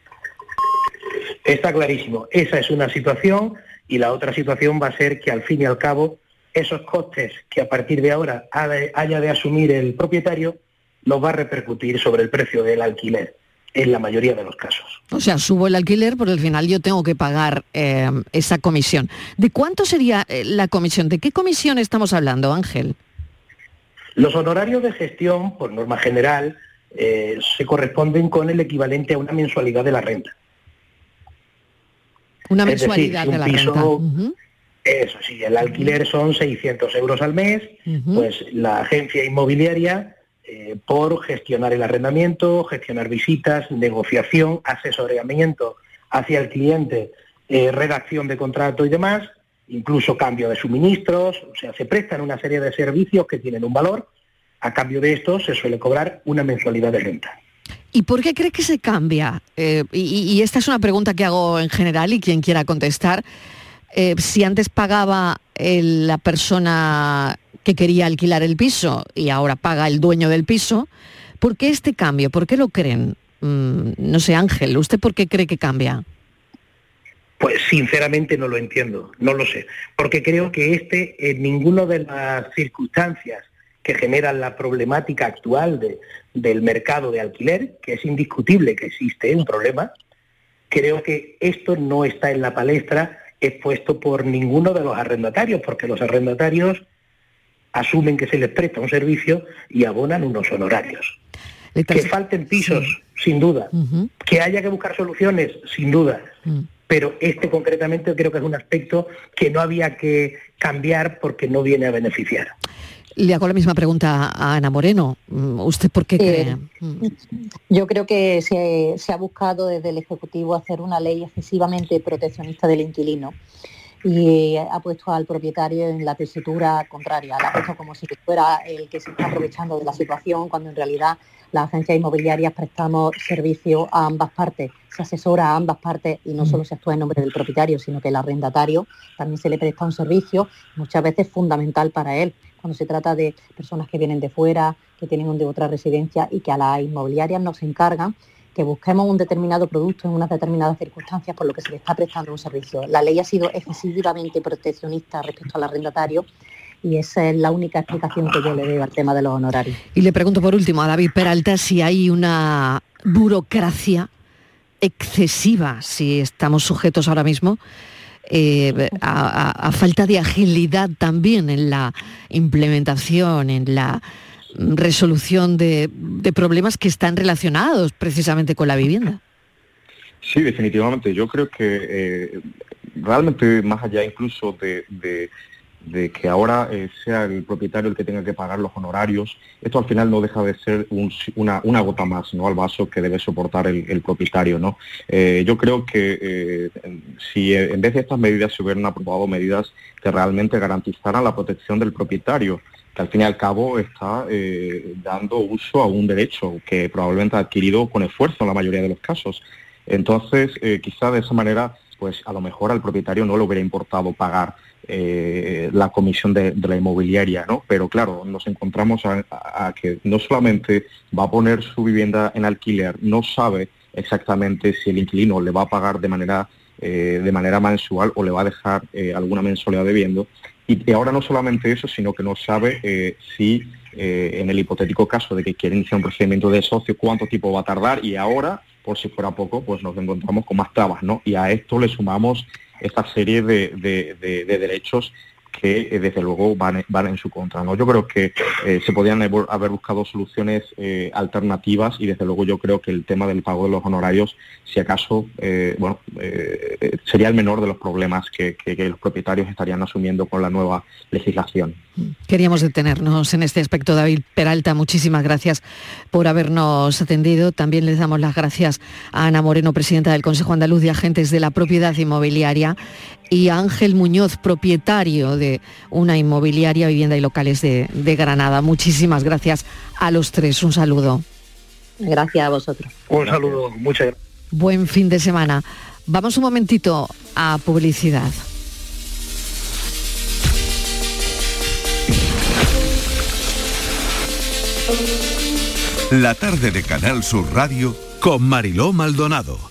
Está clarísimo. Esa es una situación y la otra situación va a ser que al fin y al cabo esos costes que a partir de ahora haya de asumir el propietario los va a repercutir sobre el precio del alquiler en la mayoría de los casos. O sea, subo el alquiler, pero al final yo tengo que pagar eh, esa comisión. ¿De cuánto sería eh, la comisión? ¿De qué comisión estamos hablando, Ángel? Los honorarios de gestión, por norma general, eh, se corresponden con el equivalente a una mensualidad de la renta. Una mensualidad de la renta. Eso sí, el alquiler son 600 euros al mes, pues la agencia inmobiliaria eh, por gestionar el arrendamiento, gestionar visitas, negociación, asesoramiento hacia el cliente, eh, redacción de contrato y demás, incluso cambio de suministros, o sea, se prestan una serie de servicios que tienen un valor, a cambio de esto se suele cobrar una mensualidad de renta. ¿Y por qué cree que se cambia? Eh, y, esta es una pregunta que hago en general y quien quiera contestar. si antes pagaba la persona que quería alquilar el piso y ahora paga el dueño del piso. ¿Por qué este cambio? ¿Por qué lo creen? Mm, no sé, Ángel, ¿usted por qué cree que cambia? Pues sinceramente no lo entiendo, no lo sé, porque creo que este, en ninguna de las circunstancias que generan la problemática actual de, del mercado de alquiler, que es indiscutible que existe un problema, creo que esto no está en la palestra expuesto por ninguno de los arrendatarios, porque los arrendatarios asumen que se les presta un servicio y abonan unos honorarios. Que falten pisos, sin duda. Que haya que buscar soluciones, sin duda. Mm. Pero este concretamente creo que es un aspecto que no había que cambiar porque no viene a beneficiar. Le hago la misma pregunta a Ana Moreno. Mm, ¿Usted por qué cree? Mm. Yo creo que se, se, ha buscado desde el Ejecutivo hacer una ley excesivamente proteccionista del inquilino y ha puesto al propietario en la tesitura contraria, la ha puesto como si fuera el que se está aprovechando de la situación, cuando en realidad las agencias inmobiliarias prestamos servicio a ambas partes, se asesora a ambas partes y no solo se actúa en nombre del propietario, sino que el arrendatario también se le presta un servicio muchas veces fundamental para él, cuando se trata de personas que vienen de fuera, que tienen de otra residencia y que a las inmobiliarias nos encargan que busquemos un determinado producto en unas determinadas circunstancias por lo que se le está prestando un servicio. La ley ha sido excesivamente proteccionista respecto al arrendatario y esa es la única explicación que yo le doy al tema de los honorarios. Y le pregunto por último a David Peralta si hay una burocracia excesiva, si estamos sujetos ahora mismo eh, a falta de agilidad también en la implementación, en la resolución de, problemas que están relacionados precisamente con la vivienda. Sí, definitivamente. Yo creo que eh, realmente más allá incluso de, que ahora eh, sea el propietario el que tenga que pagar los honorarios, esto al final no deja de ser una, gota más ¿no? al vaso que debe soportar el, propietario. ¿no? Eh, yo creo que si en vez de estas medidas se hubieran aprobado medidas que realmente garantizaran la protección del propietario, que al fin y al cabo está eh, dando uso a un derecho que probablemente ha adquirido con esfuerzo en la mayoría de los casos. Entonces, eh, quizá de esa manera, pues a lo mejor al propietario no le hubiera importado pagar eh, la comisión de, la inmobiliaria, ¿no? Pero claro, nos encontramos a, que no solamente va a poner su vivienda en alquiler, no sabe exactamente si el inquilino le va a pagar de manera de manera mensual o le va a dejar alguna mensualidad debiendo y, ahora no solamente eso, sino que no sabe eh, si eh, en el hipotético caso de que quiera iniciar un procedimiento de socio, cuánto tiempo va a tardar y ahora, por si fuera poco, pues nos encontramos con más trabas, ¿no? Y a esto le sumamos esta serie de derechos que eh, desde luego van, en su contra. ¿no? Yo creo que eh, se podían haber buscado soluciones eh, alternativas y desde luego yo creo que el tema del pago de los honorarios, si acaso, bueno, sería el menor de los problemas que, los propietarios estarían asumiendo con la nueva legislación. Queríamos detenernos en este aspecto, David Peralta. Muchísimas gracias por habernos atendido. También les damos las gracias a Ana Moreno, presidenta del Consejo Andaluz de Agentes de la Propiedad Inmobiliaria y Ángel Muñoz, propietario de una inmobiliaria, vivienda y locales de, Granada. Muchísimas gracias a los tres. Un saludo. Gracias a vosotros. Un saludo, muchas gracias. Buen fin de semana. Vamos un momentito a publicidad. La tarde de Canal Sur Radio con Mariló Maldonado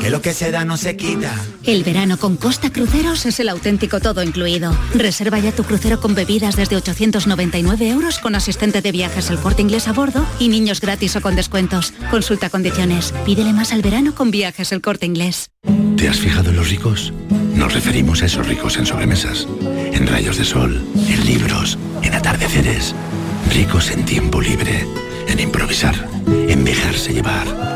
Que lo que se da no se quita. El verano con Costa Cruceros es el auténtico todo incluido. Reserva ya tu crucero con bebidas desde 899 euros con asistente de viajes el corte inglés a bordo y niños gratis o con descuentos. Consulta condiciones. Pídele más al verano con viajes el corte inglés. ¿Te has fijado en los ricos? Nos referimos a esos ricos en sobremesas, en rayos de sol, en libros, en atardeceres. Ricos en tiempo libre, en improvisar, en dejarse llevar.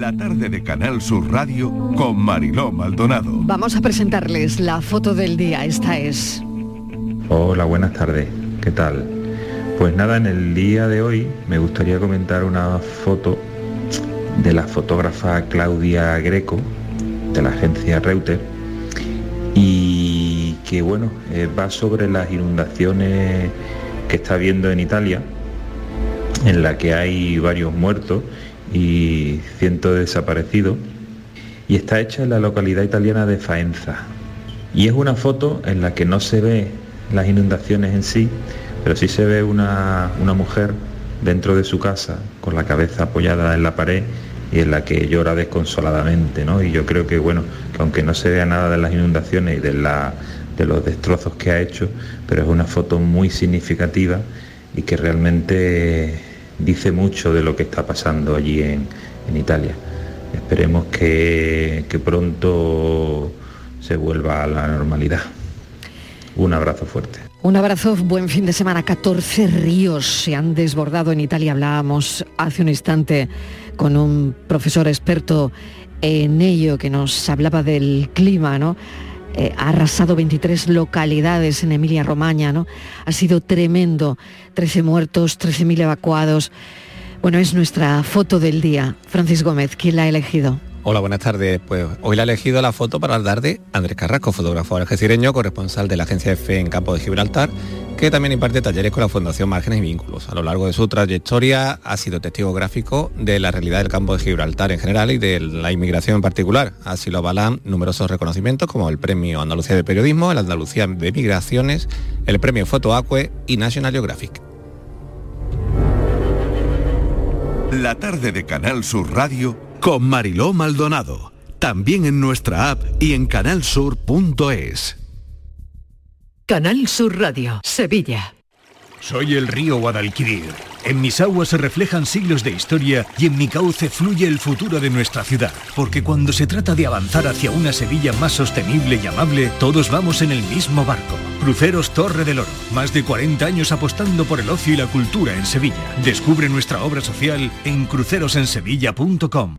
La tarde de Canal Sur Radio con Mariló Maldonado. Vamos a presentarles la foto del día. Esta es. Hola, buenas tardes. ¿Qué tal? Pues nada, en el día de hoy me gustaría comentar una foto de la fotógrafa Claudia Greco, de la agencia Reuter, y que bueno, eh, va sobre las inundaciones que está habiendo en Italia, en la que hay varios muertos y cientos de desaparecidos, y está hecha en la localidad italiana de Faenza. Y es una foto en la que no se ve las inundaciones en sí, pero sí se ve una, una mujer dentro de su casa con la cabeza apoyada en la pared y en la que llora desconsoladamente, ¿no? Y yo creo que bueno, que aunque no se vea nada de las inundaciones y de, la, de los destrozos que ha hecho, pero es una foto muy significativa y que realmente dice mucho de lo que está pasando allí en, en Italia. Esperemos que, que pronto se vuelva a la normalidad. Un abrazo fuerte. Un abrazo, buen fin de semana. 14 ríos se han desbordado en Italia. Hablábamos hace un instante con un profesor experto en ello que nos hablaba del clima, ¿no? Eh, ha arrasado 23 localidades en Emilia Romagna, ¿no? Ha sido tremendo. 13 muertos, 13.000 evacuados. Bueno, es nuestra foto del día. Francis Gómez, ¿quién la ha elegido? Hola, buenas tardes. Pues hoy le ha elegido la foto para hablar de Andrés Carrasco, fotógrafo algecireño, corresponsal de la agencia EFE en Campo de Gibraltar, que también imparte talleres con la Fundación Márgenes y Vínculos. A lo largo de su trayectoria ha sido testigo gráfico de la realidad del campo de Gibraltar en general y de la inmigración en particular. Así lo avalan numerosos reconocimientos como el Premio Andalucía de Periodismo, el Andalucía de Migraciones, el Premio Foto Acue y National Geographic. La tarde de Canal Sur Radio con Mariló Maldonado. También en nuestra app y en canalsur.es. Canal Sur Radio, Sevilla. Soy el río Guadalquivir. En mis aguas se reflejan siglos de historia y en mi cauce fluye el futuro de nuestra ciudad. Porque cuando se trata de avanzar hacia una Sevilla más sostenible y amable, todos vamos en el mismo barco. Cruceros Torre del Oro. Más de 40 años apostando por el ocio y la cultura en Sevilla. Descubre nuestra obra social en crucerosensevilla.com.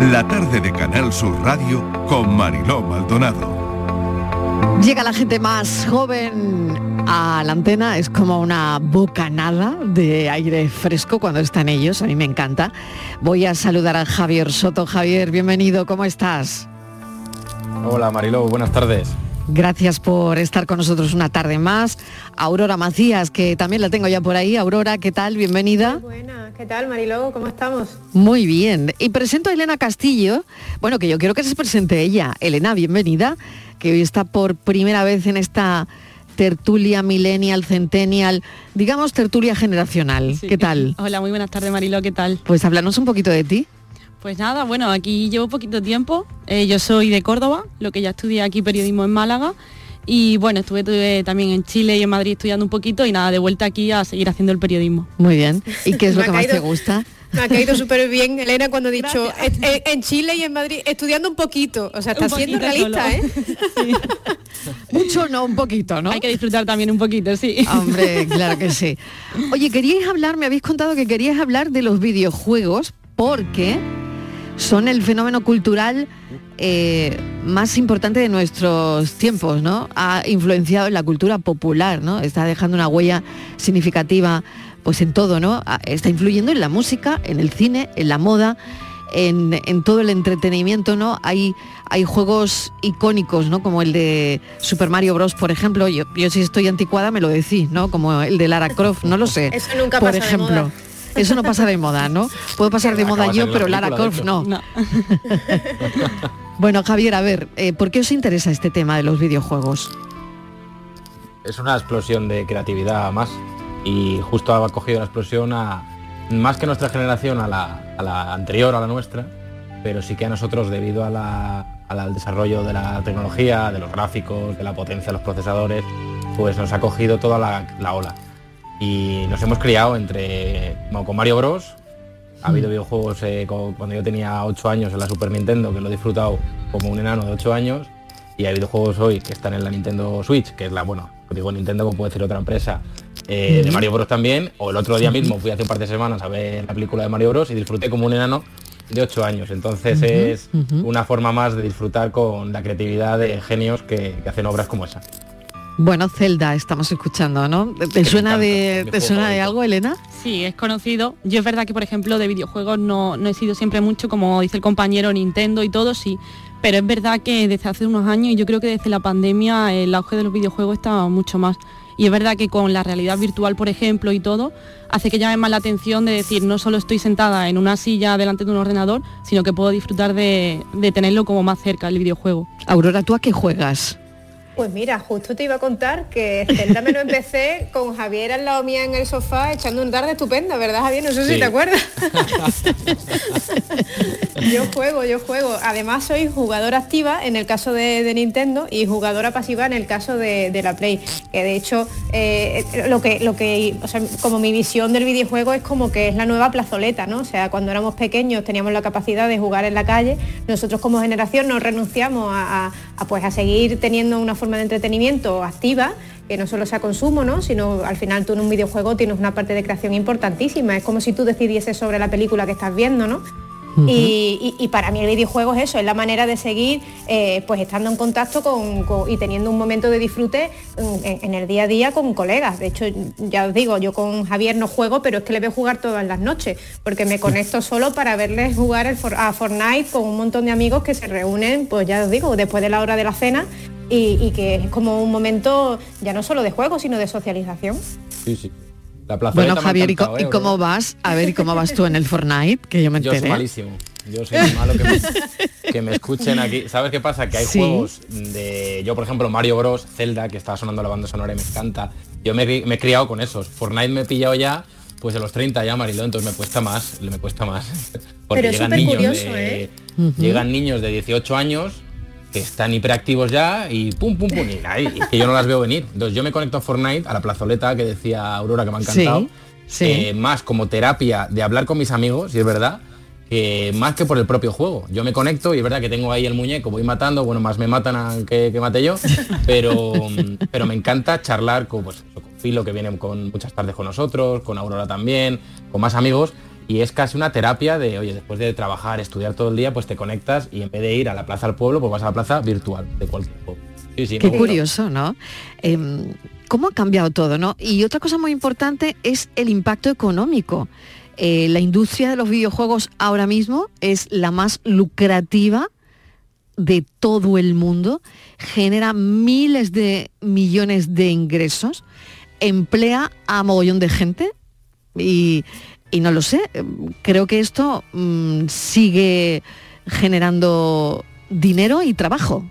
La tarde de Canal Sur Radio con Mariló Maldonado. Llega la gente más joven a la antena, es como una bocanada de aire fresco cuando están ellos, a mí me encanta. Voy a saludar a Javier Soto. Javier, bienvenido, ¿cómo estás? Hola Mariló, buenas tardes. Gracias por estar con nosotros una tarde más. Aurora Macías, que también la tengo ya por ahí. Aurora, ¿qué tal? Bienvenida. Buena, ¿qué tal Mariló? ¿Cómo estamos? Muy bien. Y presento a Elena Castillo. Bueno, que yo quiero que se presente ella. Elena, bienvenida, que hoy está por primera vez en esta tertulia millennial, centennial, digamos tertulia generacional. ¿Qué tal? *laughs* Hola, muy buenas tardes Mariló, ¿qué tal? Pues háblanos un poquito de ti. Pues nada, bueno, aquí llevo poquito tiempo. Eh, yo soy de Córdoba, lo que ya estudié aquí periodismo en Málaga. Y bueno, estuve, estuve también en Chile y en Madrid estudiando un poquito y nada, de vuelta aquí a seguir haciendo el periodismo. Muy bien. ¿Y qué es lo que más te gusta? Me ha caído *laughs* súper bien, Elena, cuando he dicho "En- en, en Chile y en Madrid, estudiando un poquito. O sea, está siendo realista, solo. ¿eh? *laughs* *laughs* Mucho no, un poquito, ¿no? Hay que disfrutar también un poquito, sí. Hombre, claro que sí. Oye, queríais hablar, me habéis contado que queríais hablar de los videojuegos porque son el fenómeno cultural eh, más importante de nuestros tiempos, ¿no? Ha influenciado en la cultura popular, ¿no? Está dejando una huella significativa pues en todo, ¿no? Ah, Está influyendo en la música, en el cine, en la moda, en, en todo el entretenimiento, ¿no? Hay, hay juegos icónicos, ¿no? Como el de Super Mario Bros, por ejemplo. Yo, yo si estoy anticuada me lo decís, ¿no? Como el de Lara Croft, no lo sé. Eso nunca por pasa de ejemplo. moda. Eso no pasa de moda, ¿no? Puedo pasar de moda de yo, la pero Lara Croft no. *laughs* Bueno, Javier, a ver, eh, ¿por qué os interesa este tema de los videojuegos? Es una explosión de creatividad más y justo ha cogido la explosión a más que nuestra generación a la, a la anterior a la nuestra, pero sí que a nosotros debido a la- a la- al desarrollo de la tecnología, de los gráficos, de la potencia de los procesadores, pues nos ha cogido toda la, la ola. Y nos hemos criado entre como con Mario Bros. Ha habido videojuegos eh, cuando yo tenía 8 años en la Super Nintendo, que lo he disfrutado como un enano de 8 años, y hay videojuegos hoy que están en la Nintendo Switch, que es la, bueno, digo Nintendo como puede decir otra empresa, eh, de Ujú. Mario Bros también, o el otro día mismo fui hace un par de semanas a ver la película de Mario Bros y disfruté como un enano de 8 años. Entonces es una forma más de disfrutar con la creatividad de genios que, que hacen obras como esa. Bueno, Zelda estamos escuchando, ¿no? ¿Te- ¿Te me suena encanta, de, ¿te suena de algo, Elena? Sí, es conocido. Yo es verdad que, por ejemplo, de videojuegos no, no he sido siempre mucho, como dice el compañero Nintendo y todo, sí. Pero es verdad que desde hace unos años, y yo creo que desde la pandemia, el auge de los videojuegos está mucho más. Y es verdad que con la realidad virtual, por ejemplo, y todo, hace que llame más la atención de decir, no solo estoy sentada en una silla delante de un ordenador, sino que puedo disfrutar de, de tenerlo como más cerca el videojuego. Aurora, ¿tú a qué juegas? Pues mira, justo te iba a contar que Zelda me lo empecé con Javier al lado mía en el sofá echando una tarde estupenda, ¿verdad Javier? No sé si te acuerdas. *laughs* yo juego, yo juego. Además soy jugadora activa en el caso de, de Nintendo y jugadora pasiva en el caso de, de la Play. Que de hecho, eh, lo que, lo que, o sea, como mi visión del videojuego es como que es la nueva plazoleta, ¿no? O sea, cuando éramos pequeños teníamos la capacidad de jugar en la calle, nosotros como generación nos renunciamos a, a- a, pues, a seguir teniendo una forma de entretenimiento activa que no solo sea consumo, ¿no? sino al final tú en un videojuego tienes una parte de creación importantísima. Es como si tú decidieses sobre la película que estás viendo, ¿no? y, y- y para mí el videojuego es eso, es la manera de seguir eh, pues estando en contacto con, con- y teniendo un momento de disfrute en, en- en el día a día con colegas. De hecho, ya os digo, yo con Javier no juego, pero es que le veo jugar todas las noches, porque me conecto solo para verles jugar el For- a Fortnite con un montón de amigos que se reúnen, pues ya os digo, después de la hora de la cena y, y que es como un momento ya no solo de juego, sino de socialización. Sí, sí. La plazoleta Bueno, Javier, ¿y, encantado, y ¿eh? cómo vas? A ver, ¿y cómo vas tú en el Fortnite? Que yo me Yo enteré. soy malísimo. Yo soy malo que me, *laughs* que me escuchen aquí. ¿Sabes qué pasa? Que hay Sí. juegos de. Yo, por ejemplo, Mario Bros, Zelda, que estaba sonando la banda sonora y me encanta. Yo me, he- me he criado con esos. Fortnite me he pillado ya, pues de los 30 ya, Mariló, entonces me cuesta más, me cuesta más. *laughs* Porque Pero es llegan súper niños curioso, de, ¿eh? Llegan niños de 18 años están hiperactivos ya y pum, pum, pum, y, ahí, y que yo no las veo venir. Entonces yo me conecto a Fortnite, a la plazoleta que decía Aurora, que me ha encantado. Sí, sí. eh, más como terapia de hablar con mis amigos, y es verdad, que más que por el propio juego. Yo me conecto y es verdad que tengo ahí el muñeco, voy matando, bueno, más me matan a que, que mate yo, *laughs* pero, pero me encanta charlar con, pues, con Filo, que viene con muchas tardes con nosotros, con Aurora también, con más amigos, y es casi una terapia de, oye, después de trabajar, estudiar todo el día, pues te conectas y en vez de ir a la plaza del pueblo, pues vas a la plaza virtual de cualquier juego. Sí, sí, me Qué curioso, ¿no? Em, ¿Cómo ha cambiado todo, no? Y otra cosa muy importante es el impacto económico. Eh, la industria de los videojuegos ahora mismo es la más lucrativa de todo el mundo, genera miles de millones de ingresos, emplea a mogollón de gente y, y no lo sé, creo que esto mm, sigue generando dinero y trabajo.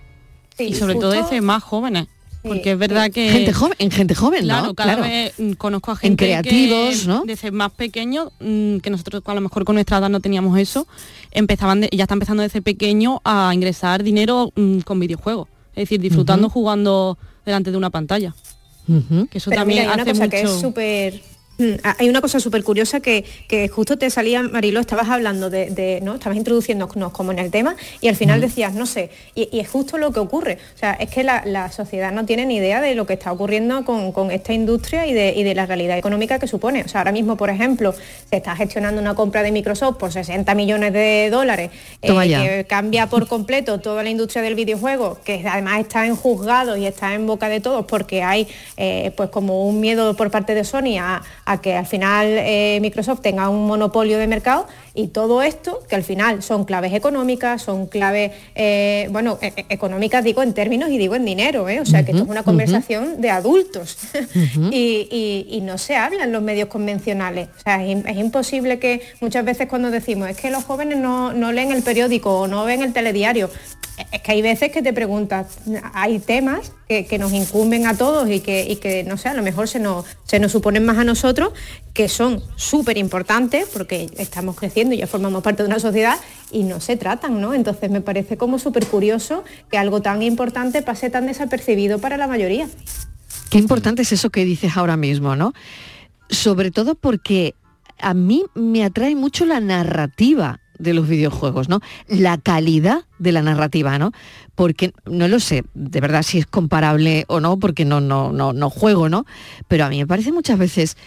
y sobre todo desde más jóvenes. Porque es verdad que... Gente joven, en gente joven, Claro, ¿no? cada Claro. vez mm, conozco a En gente creativos, que ¿no? desde más pequeños, mm, que nosotros a lo mejor con nuestra edad no teníamos eso, empezaban de- ya está empezando desde pequeño a ingresar dinero con videojuegos. Es decir, disfrutando jugando delante de una pantalla. Que eso Pero también mira, hay una hace cosa que es mucho- súper... Mm, ah, Hay una cosa súper curiosa que, que justo te salía, Marilo, estabas hablando de, de- ¿no? Estabas introduciéndonos como en el tema y al final decías, no sé, y, y es justo lo que ocurre. O sea, es que la, la sociedad no tiene ni idea de lo que está ocurriendo con, con esta industria y de, y de la realidad económica que supone. O sea, ahora mismo, por ejemplo, se está gestionando una compra de Microsoft por 60 millones de dólares, eh, que cambia por *laughs* completo toda la industria del videojuego, que además está en juzgados y está en boca de todos porque hay eh, pues como un miedo por parte de Sony a, a que al final eh, Microsoft tenga un monopolio de mercado y todo esto, que al final son claves económicas, son claves, eh, bueno, e- e- económicas digo en términos y digo en dinero, ¿eh? o sea que esto es una conversación de adultos *laughs* y, y- y no se habla en los medios convencionales. O sea, es, es imposible que muchas veces cuando decimos es que los jóvenes no, no leen el periódico o no ven el telediario, es que hay veces que te preguntas, hay temas que, que nos incumben a todos y que, y que, no sé, a lo mejor se nos, se nos suponen más a nosotros, que son súper importantes porque estamos creciendo ya formamos parte de una sociedad y no se tratan, ¿no? Entonces me parece como súper curioso que algo tan importante pase tan desapercibido para la mayoría. Qué importante es eso que dices ahora mismo, ¿no? Sobre todo porque a mí me atrae mucho la narrativa de los videojuegos, ¿no? La calidad de la narrativa, ¿no? Porque no lo sé, de verdad si es comparable o no, porque no no no no juego, ¿no? Pero a mí me parece muchas veces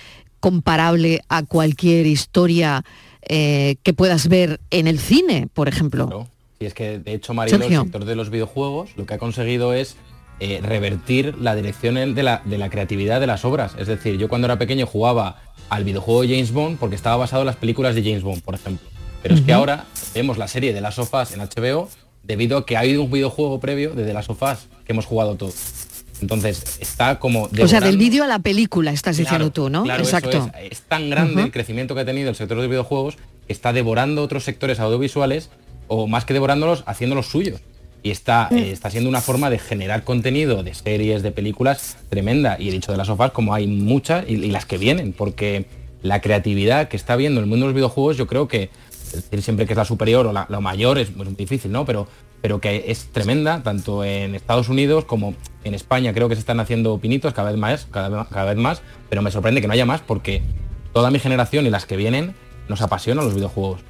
comparable a cualquier historia eh, que puedas ver en el cine, por ejemplo. Y es que, de hecho, Sergio. el sector de los videojuegos, lo que ha conseguido es eh, revertir la dirección de la, de la creatividad de las obras. Es decir, yo cuando era pequeño jugaba al videojuego de James Bond porque estaba basado en las películas de James Bond, por ejemplo. Pero es que ahora vemos la serie de las sofás en HBO debido a que ha habido un videojuego previo de The Last of Us que hemos jugado todos. Entonces, está como... O sea, del devorando- vídeo a la película, estás Claro, diciendo tú, ¿no? claro, Exacto. es. Es tan grande el crecimiento que ha tenido el sector de los videojuegos que está devorando otros sectores audiovisuales o más que devorándolos, haciéndolos suyos. Y está, Mm. eh, está siendo una forma de generar contenido de series, de películas tremenda. Y he dicho de las sofás como hay muchas y, y las que vienen, porque la creatividad que está viendo el mundo de los videojuegos, yo creo que decir siempre que es la superior o la, la mayor es muy difícil, ¿no? Pero, pero que es tremenda, tanto en Estados Unidos como en España. Creo que se están haciendo pinitos cada vez más, cada, vez- cada vez más, pero me sorprende que no haya más porque toda mi generación y las que vienen nos apasionan los videojuegos.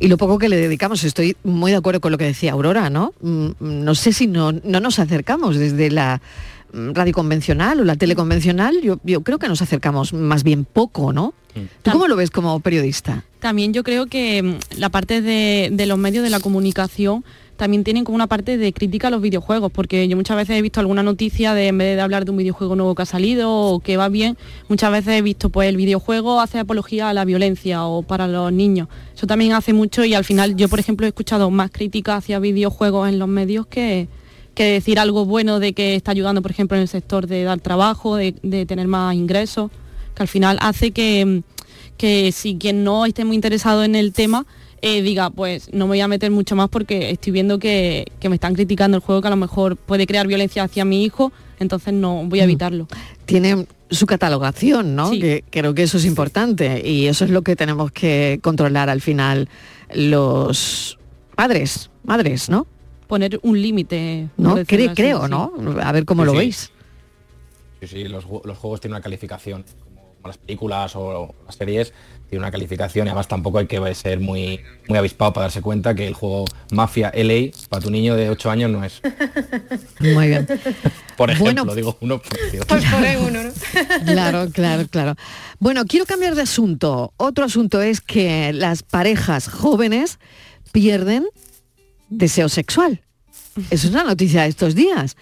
Y lo poco que le dedicamos, estoy muy de acuerdo con lo que decía Aurora, ¿no? Mm, No sé si no, no nos acercamos desde la mm, radio convencional o la tele convencional, yo, yo creo que nos acercamos más bien poco, ¿no? ¿Tú cómo lo ves como periodista? También yo creo que mm, la parte de, de los medios de la comunicación también tienen como una parte de crítica a los videojuegos, porque yo muchas veces he visto alguna noticia de en vez de hablar de un videojuego nuevo que ha salido o que va bien, muchas veces he visto pues el videojuego hace apología a la violencia o para los niños. Eso también hace mucho y al final yo por ejemplo he escuchado más críticas hacia videojuegos en los medios que, que decir algo bueno de que está ayudando por ejemplo en el sector de dar trabajo, de, de tener más ingresos, que al final hace que, que si quien no esté muy interesado en el tema, eh, diga, pues no me voy a meter mucho más porque estoy viendo que, que me están criticando el juego que a lo mejor puede crear violencia hacia mi hijo, entonces no voy a evitarlo. Tiene su catalogación, ¿no? Que creo que eso es importante y eso es lo que tenemos que controlar al final los padres, madres, ¿no? Poner un límite. ¿No? Cre- así, creo, sí. ¿no? A ver cómo Sí, lo sí. veis. Sí, sí, los, los juegos tienen una calificación, como las películas o las series, tienen una calificación y además tampoco hay que ser muy, muy avispado para darse cuenta que el juego Mafia LA para tu niño de 8 años no es. *laughs* Muy bien. Por ejemplo, Bueno, digo uno por decir. *laughs* Claro, claro, claro. Bueno, quiero cambiar de asunto. Otro asunto es que las parejas jóvenes pierden deseo sexual. Eso es una noticia de estos días.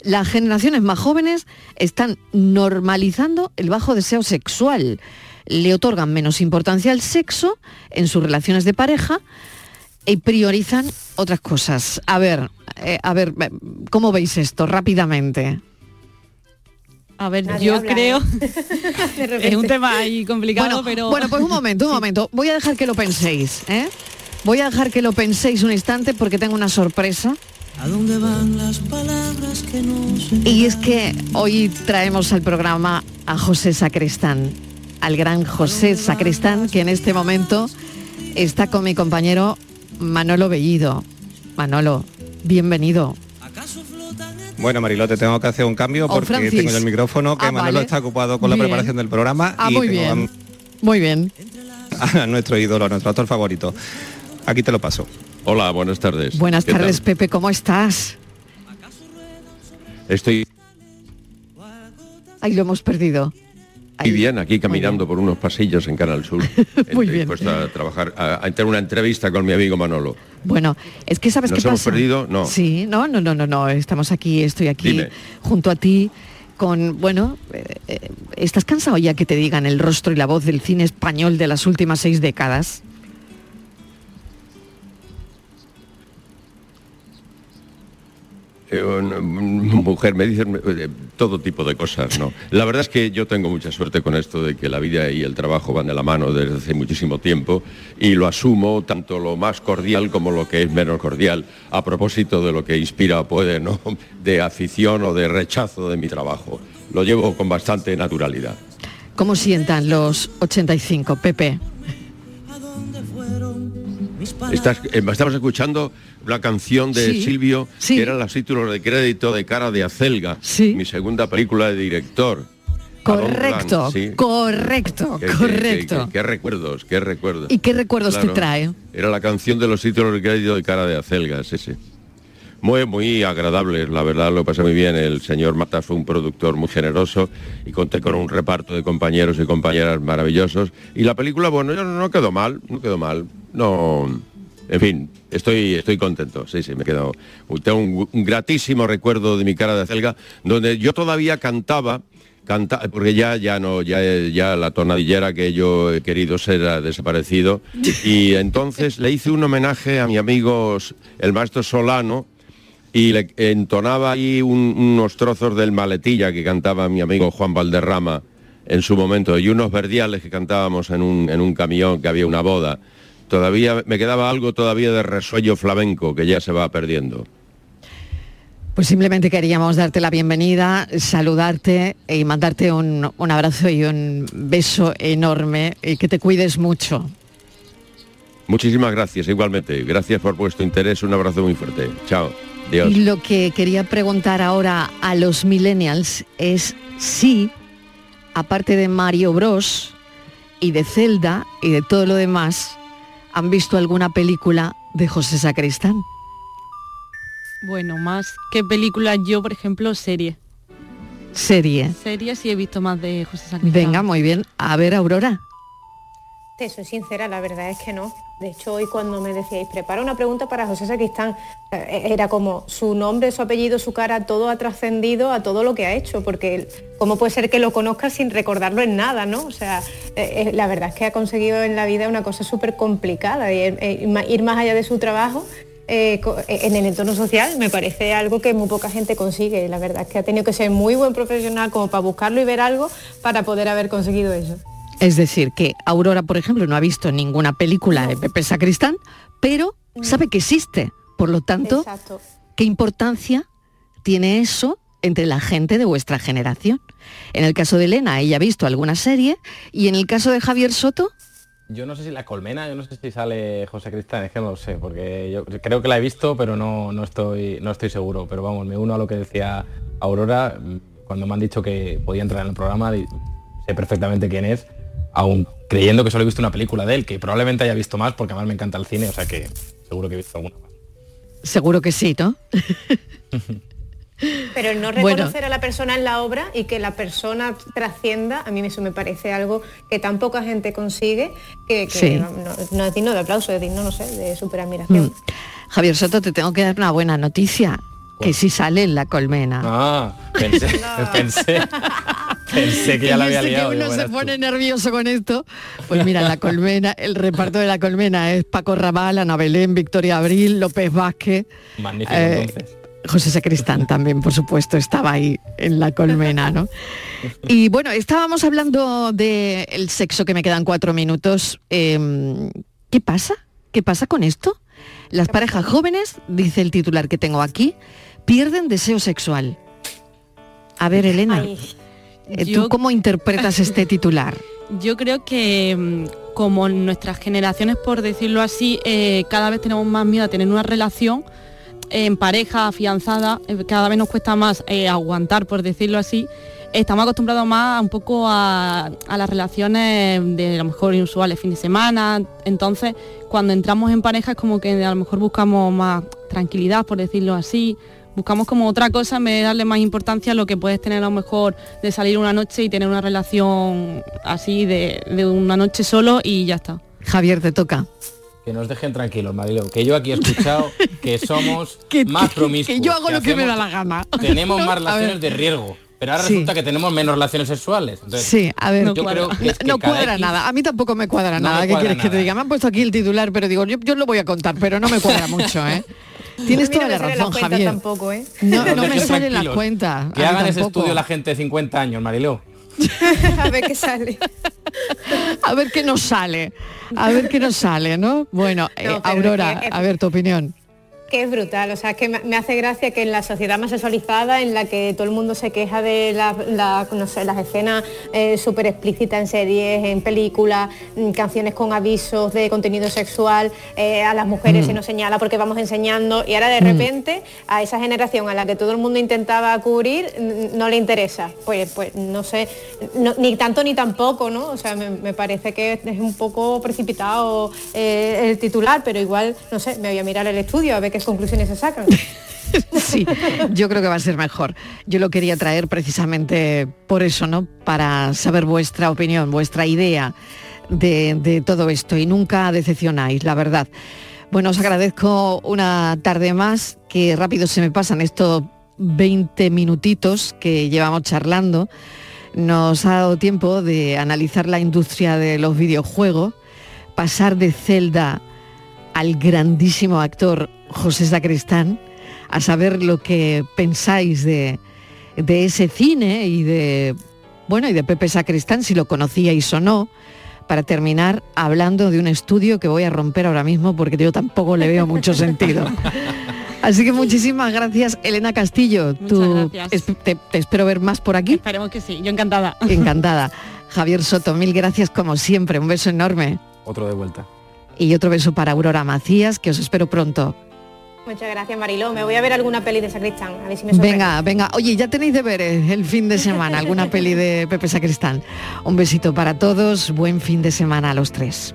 Las generaciones más jóvenes están normalizando el bajo deseo sexual. Le otorgan menos importancia al sexo en sus relaciones de pareja y priorizan otras cosas. A ver, eh, a ver, ¿cómo veis esto rápidamente? A ver, Nadie yo habla, creo ¿eh? *laughs* es un tema ahí complicado, bueno, pero bueno, pues un momento, un momento. Voy a dejar que lo penséis, ¿eh? Voy a dejar que lo penséis un instante porque tengo una sorpresa. ¿A dónde van las palabras que nos Y es que hoy traemos al programa a José Sacristán, al gran José Sacristán, que en este momento está con mi compañero Manolo Bellido. Manolo, bienvenido. Bueno, Mariló, te tengo que hacer un cambio Oh, porque tengo yo el micrófono, que Ah, Manolo vale. está ocupado con la Bien. preparación del programa Ah, y muy tengo bien. Muy bien. a, *laughs* a nuestro ídolo, a nuestro actor favorito. Aquí te lo paso. Hola, buenas tardes. Buenas tardes, Pepe, ¿cómo estás? Estoy Ahí lo hemos perdido. Muy bien aquí caminando por unos pasillos en Canal Sur. *laughs* Muy bien. a trabajar, a, a tener una entrevista con mi amigo Manolo. Bueno, es que sabes ¿Nos qué hemos pasa. perdido? No. Sí, no, no, no, no, no. Estamos aquí, estoy aquí Dime. junto a ti con, bueno, eh, eh, ¿estás cansado ya que te digan el rostro y la voz del cine español de las últimas seis décadas? Una mujer, me dicen eh, todo tipo de cosas, ¿no? La verdad es que yo tengo mucha suerte con esto de que la vida y el trabajo van de la mano desde hace muchísimo tiempo y lo asumo tanto lo más cordial como lo que es menos cordial a propósito de lo que inspira puede, ¿no? De afición o de rechazo de mi trabajo. Lo llevo con bastante naturalidad. ¿Cómo sientan los 85, Pepe? Estás, eh, estamos escuchando una canción de Sí, Silvio sí. que eran los títulos de crédito de Cara de Acelga, mi segunda película de director. Correcto, sí. correcto, Qué- correcto. qué- qué recuerdos, qué recuerdos. ¿Y qué recuerdos Claro, te trae? Era la canción de los títulos de crédito de Cara de Acelga, sí, sí. Muy, muy agradable, la verdad lo pasé muy bien. El señor Matas fue un productor muy generoso y conté con un reparto de compañeros y compañeras maravillosos. Y la película, bueno, no, no quedó mal, no quedó mal. No, en fin, estoy, estoy contento, sí, sí, me quedo. Tengo un, un gratísimo recuerdo de mi cara de acelga, donde yo todavía cantaba, canta, porque ya, ya no, ya, ya la tonadillera que yo he querido ser ha desaparecido. *laughs* Y entonces le hice un homenaje a mi amigo el maestro Solano, y le entonaba ahí un- unos trozos del maletilla que cantaba mi amigo Juan Valderrama en su momento y unos verdiales que cantábamos en un, en un camión que había una boda. Todavía me quedaba algo todavía de resuello flamenco que ya se va perdiendo. Pues simplemente queríamos darte la bienvenida, saludarte y mandarte un, un abrazo y un beso enorme y que te cuides mucho. Muchísimas gracias, igualmente. Gracias por vuestro interés. Un abrazo muy fuerte. Chao. Dios. Y lo que quería preguntar ahora a los millennials es si, aparte de Mario Bros y de Zelda y de todo lo demás, han visto alguna película de José Sacristán. bueno, más que películas, yo por ejemplo serie. Serie. Serie sí he visto más de José Sacristán. Venga, muy bien. A ver, Aurora. Te soy sincera, la verdad es que no. De hecho, hoy cuando me decíais, prepara una pregunta para José Sacristán, eh, era como su nombre, su apellido, su cara, todo ha trascendido a todo lo que ha hecho, porque cómo puede ser que lo conozcas sin recordarlo en nada, ¿no? O sea, eh, eh, la verdad es que ha conseguido en la vida una cosa súper complicada, y, ir más allá de su trabajo en el entorno social me parece algo que muy poca gente consigue. La verdad es que ha tenido que ser muy buen profesional como para buscarlo y ver algo para poder haber conseguido eso. Es decir, que Aurora, por ejemplo, no ha visto ninguna película de Pepe Sacristán, pero sabe que existe. Por lo tanto, ¿qué importancia tiene eso entre la gente de vuestra generación? En el caso de Elena, ella ha visto alguna serie, y en el caso de Javier Soto, yo no sé si la colmena, yo no sé si sale José Cristán, es que no lo sé, porque yo creo que la he visto, pero no, no, estoy, no estoy seguro. Pero vamos, me uno a lo que decía Aurora, cuando me han dicho que podía entrar en el programa, sé perfectamente quién es aún creyendo que solo he visto una película de él, que probablemente haya visto más porque además me encanta el cine, o sea que seguro que he visto alguna más. Seguro que sí, ¿no? *laughs* Pero el no reconocer a la persona en la obra y que la persona trascienda, a mí eso me parece algo que tan poca gente consigue, que, no, es digno de aplauso, es digno, no sé, de super admiración. Mm. Javier Soto, te tengo que dar una buena noticia, que sí sale en la colmena. Ah, pensé, *laughs* *laughs* pensé, Pensé que ya la había liado. Que uno se pone nervioso con esto. Pues mira, la colmena, el reparto de la colmena es Paco Raval, Ana Belén, Victoria Abril, López Vázquez. Magnífico eh, entonces. José Sacristán también, por supuesto, estaba ahí en la colmena, ¿no? Y bueno, estábamos hablando del sexo, que me quedan cuatro minutos. Em, ¿Qué pasa? ¿Qué pasa con esto? Las parejas jóvenes, dice el titular que tengo aquí, pierden deseo sexual. A ver, Elena. Eh, ¿Tú cómo interpretas este *laughs* titular? Yo creo que mm, como nuestras generaciones, por decirlo así, eh, cada vez tenemos más miedo a tener una relación en pareja, afianzada, eh, cada vez nos cuesta más aguantar, por decirlo así. Estamos acostumbrados más un poco a, a, las relaciones de a lo mejor inusuales, fin de semana. Entonces, cuando entramos en pareja es como que a lo mejor buscamos más tranquilidad, por decirlo así, buscamos como otra cosa en vez de darle más importancia a lo que puedes tener a lo mejor de salir una noche y tener una relación así de, una noche solo y ya está. Javier, te toca. Que nos dejen tranquilos, Marilo, que yo aquí he escuchado que *laughs* somos más promiscuos. Que yo hago lo que me da la gana. Tenemos *laughs* más relaciones de riesgo. Pero ahora resulta que tenemos menos relaciones sexuales. sí, a ver, no, cuadra, nada. A mí tampoco me cuadra nada. ¿Qué quieres que te diga? Me han puesto aquí el titular, pero digo, yo, yo lo voy a contar, pero no me cuadra mucho, ¿eh? *laughs* Tienes toda la razón, Javier. Tampoco, ¿eh? No, no me sale la cuenta. Que hagan ese estudio la gente de 50 años, Mariló. *laughs* a ver qué sale. a ver qué nos sale. A ver qué nos sale, ¿no? Bueno, eh, Aurora, a ver tu opinión que es brutal, o sea, es que me hace gracia que en la sociedad más sexualizada, en la que todo el mundo se queja de la, no sé, las escenas eh, súper explícitas en series, en películas, mm, canciones con avisos de contenido sexual, eh, a las mujeres se mm. nos señala porque vamos enseñando, y ahora de mm. repente a esa generación a la que todo el mundo intentaba cubrir, no le interesa. Pues, pues no sé, ni tanto ni tampoco, ¿no? O sea, me, parece que es un poco precipitado eh, el titular, pero igual, no sé, me voy a mirar el estudio a ver qué conclusiones se sacan. *laughs* sí, yo creo que va a ser mejor. Yo lo quería traer precisamente por eso, ¿no? Para saber vuestra opinión, vuestra idea de, todo esto y nunca decepcionáis, la verdad. Bueno, os agradezco una tarde más, que rápido se me pasan estos 20 minutitos que llevamos charlando. Nos ha dado tiempo de analizar la industria de los videojuegos, pasar de Zelda al grandísimo actor José Sacristán, a saber lo que pensáis de, ese cine y de, bueno, y de Pepe Sacristán, si lo conocíais o no, para terminar hablando de un estudio que voy a romper ahora mismo porque yo tampoco le veo mucho *laughs* sentido. Así que muchísimas gracias, Elena Castillo. Tú te, espero ver más por aquí. Esperemos que sí, yo encantada. Encantada. Javier Soto, mil gracias como siempre, un beso enorme. Otro de vuelta. Y otro beso para Aurora Macías, que os espero pronto. Muchas gracias, Mariló. Me voy a ver alguna peli de Sacristán, a ver si me Venga, venga. Oye, ya tenéis deberes el fin de semana, alguna peli de Pepe Sacristán. Un besito para todos, buen fin de semana a los tres.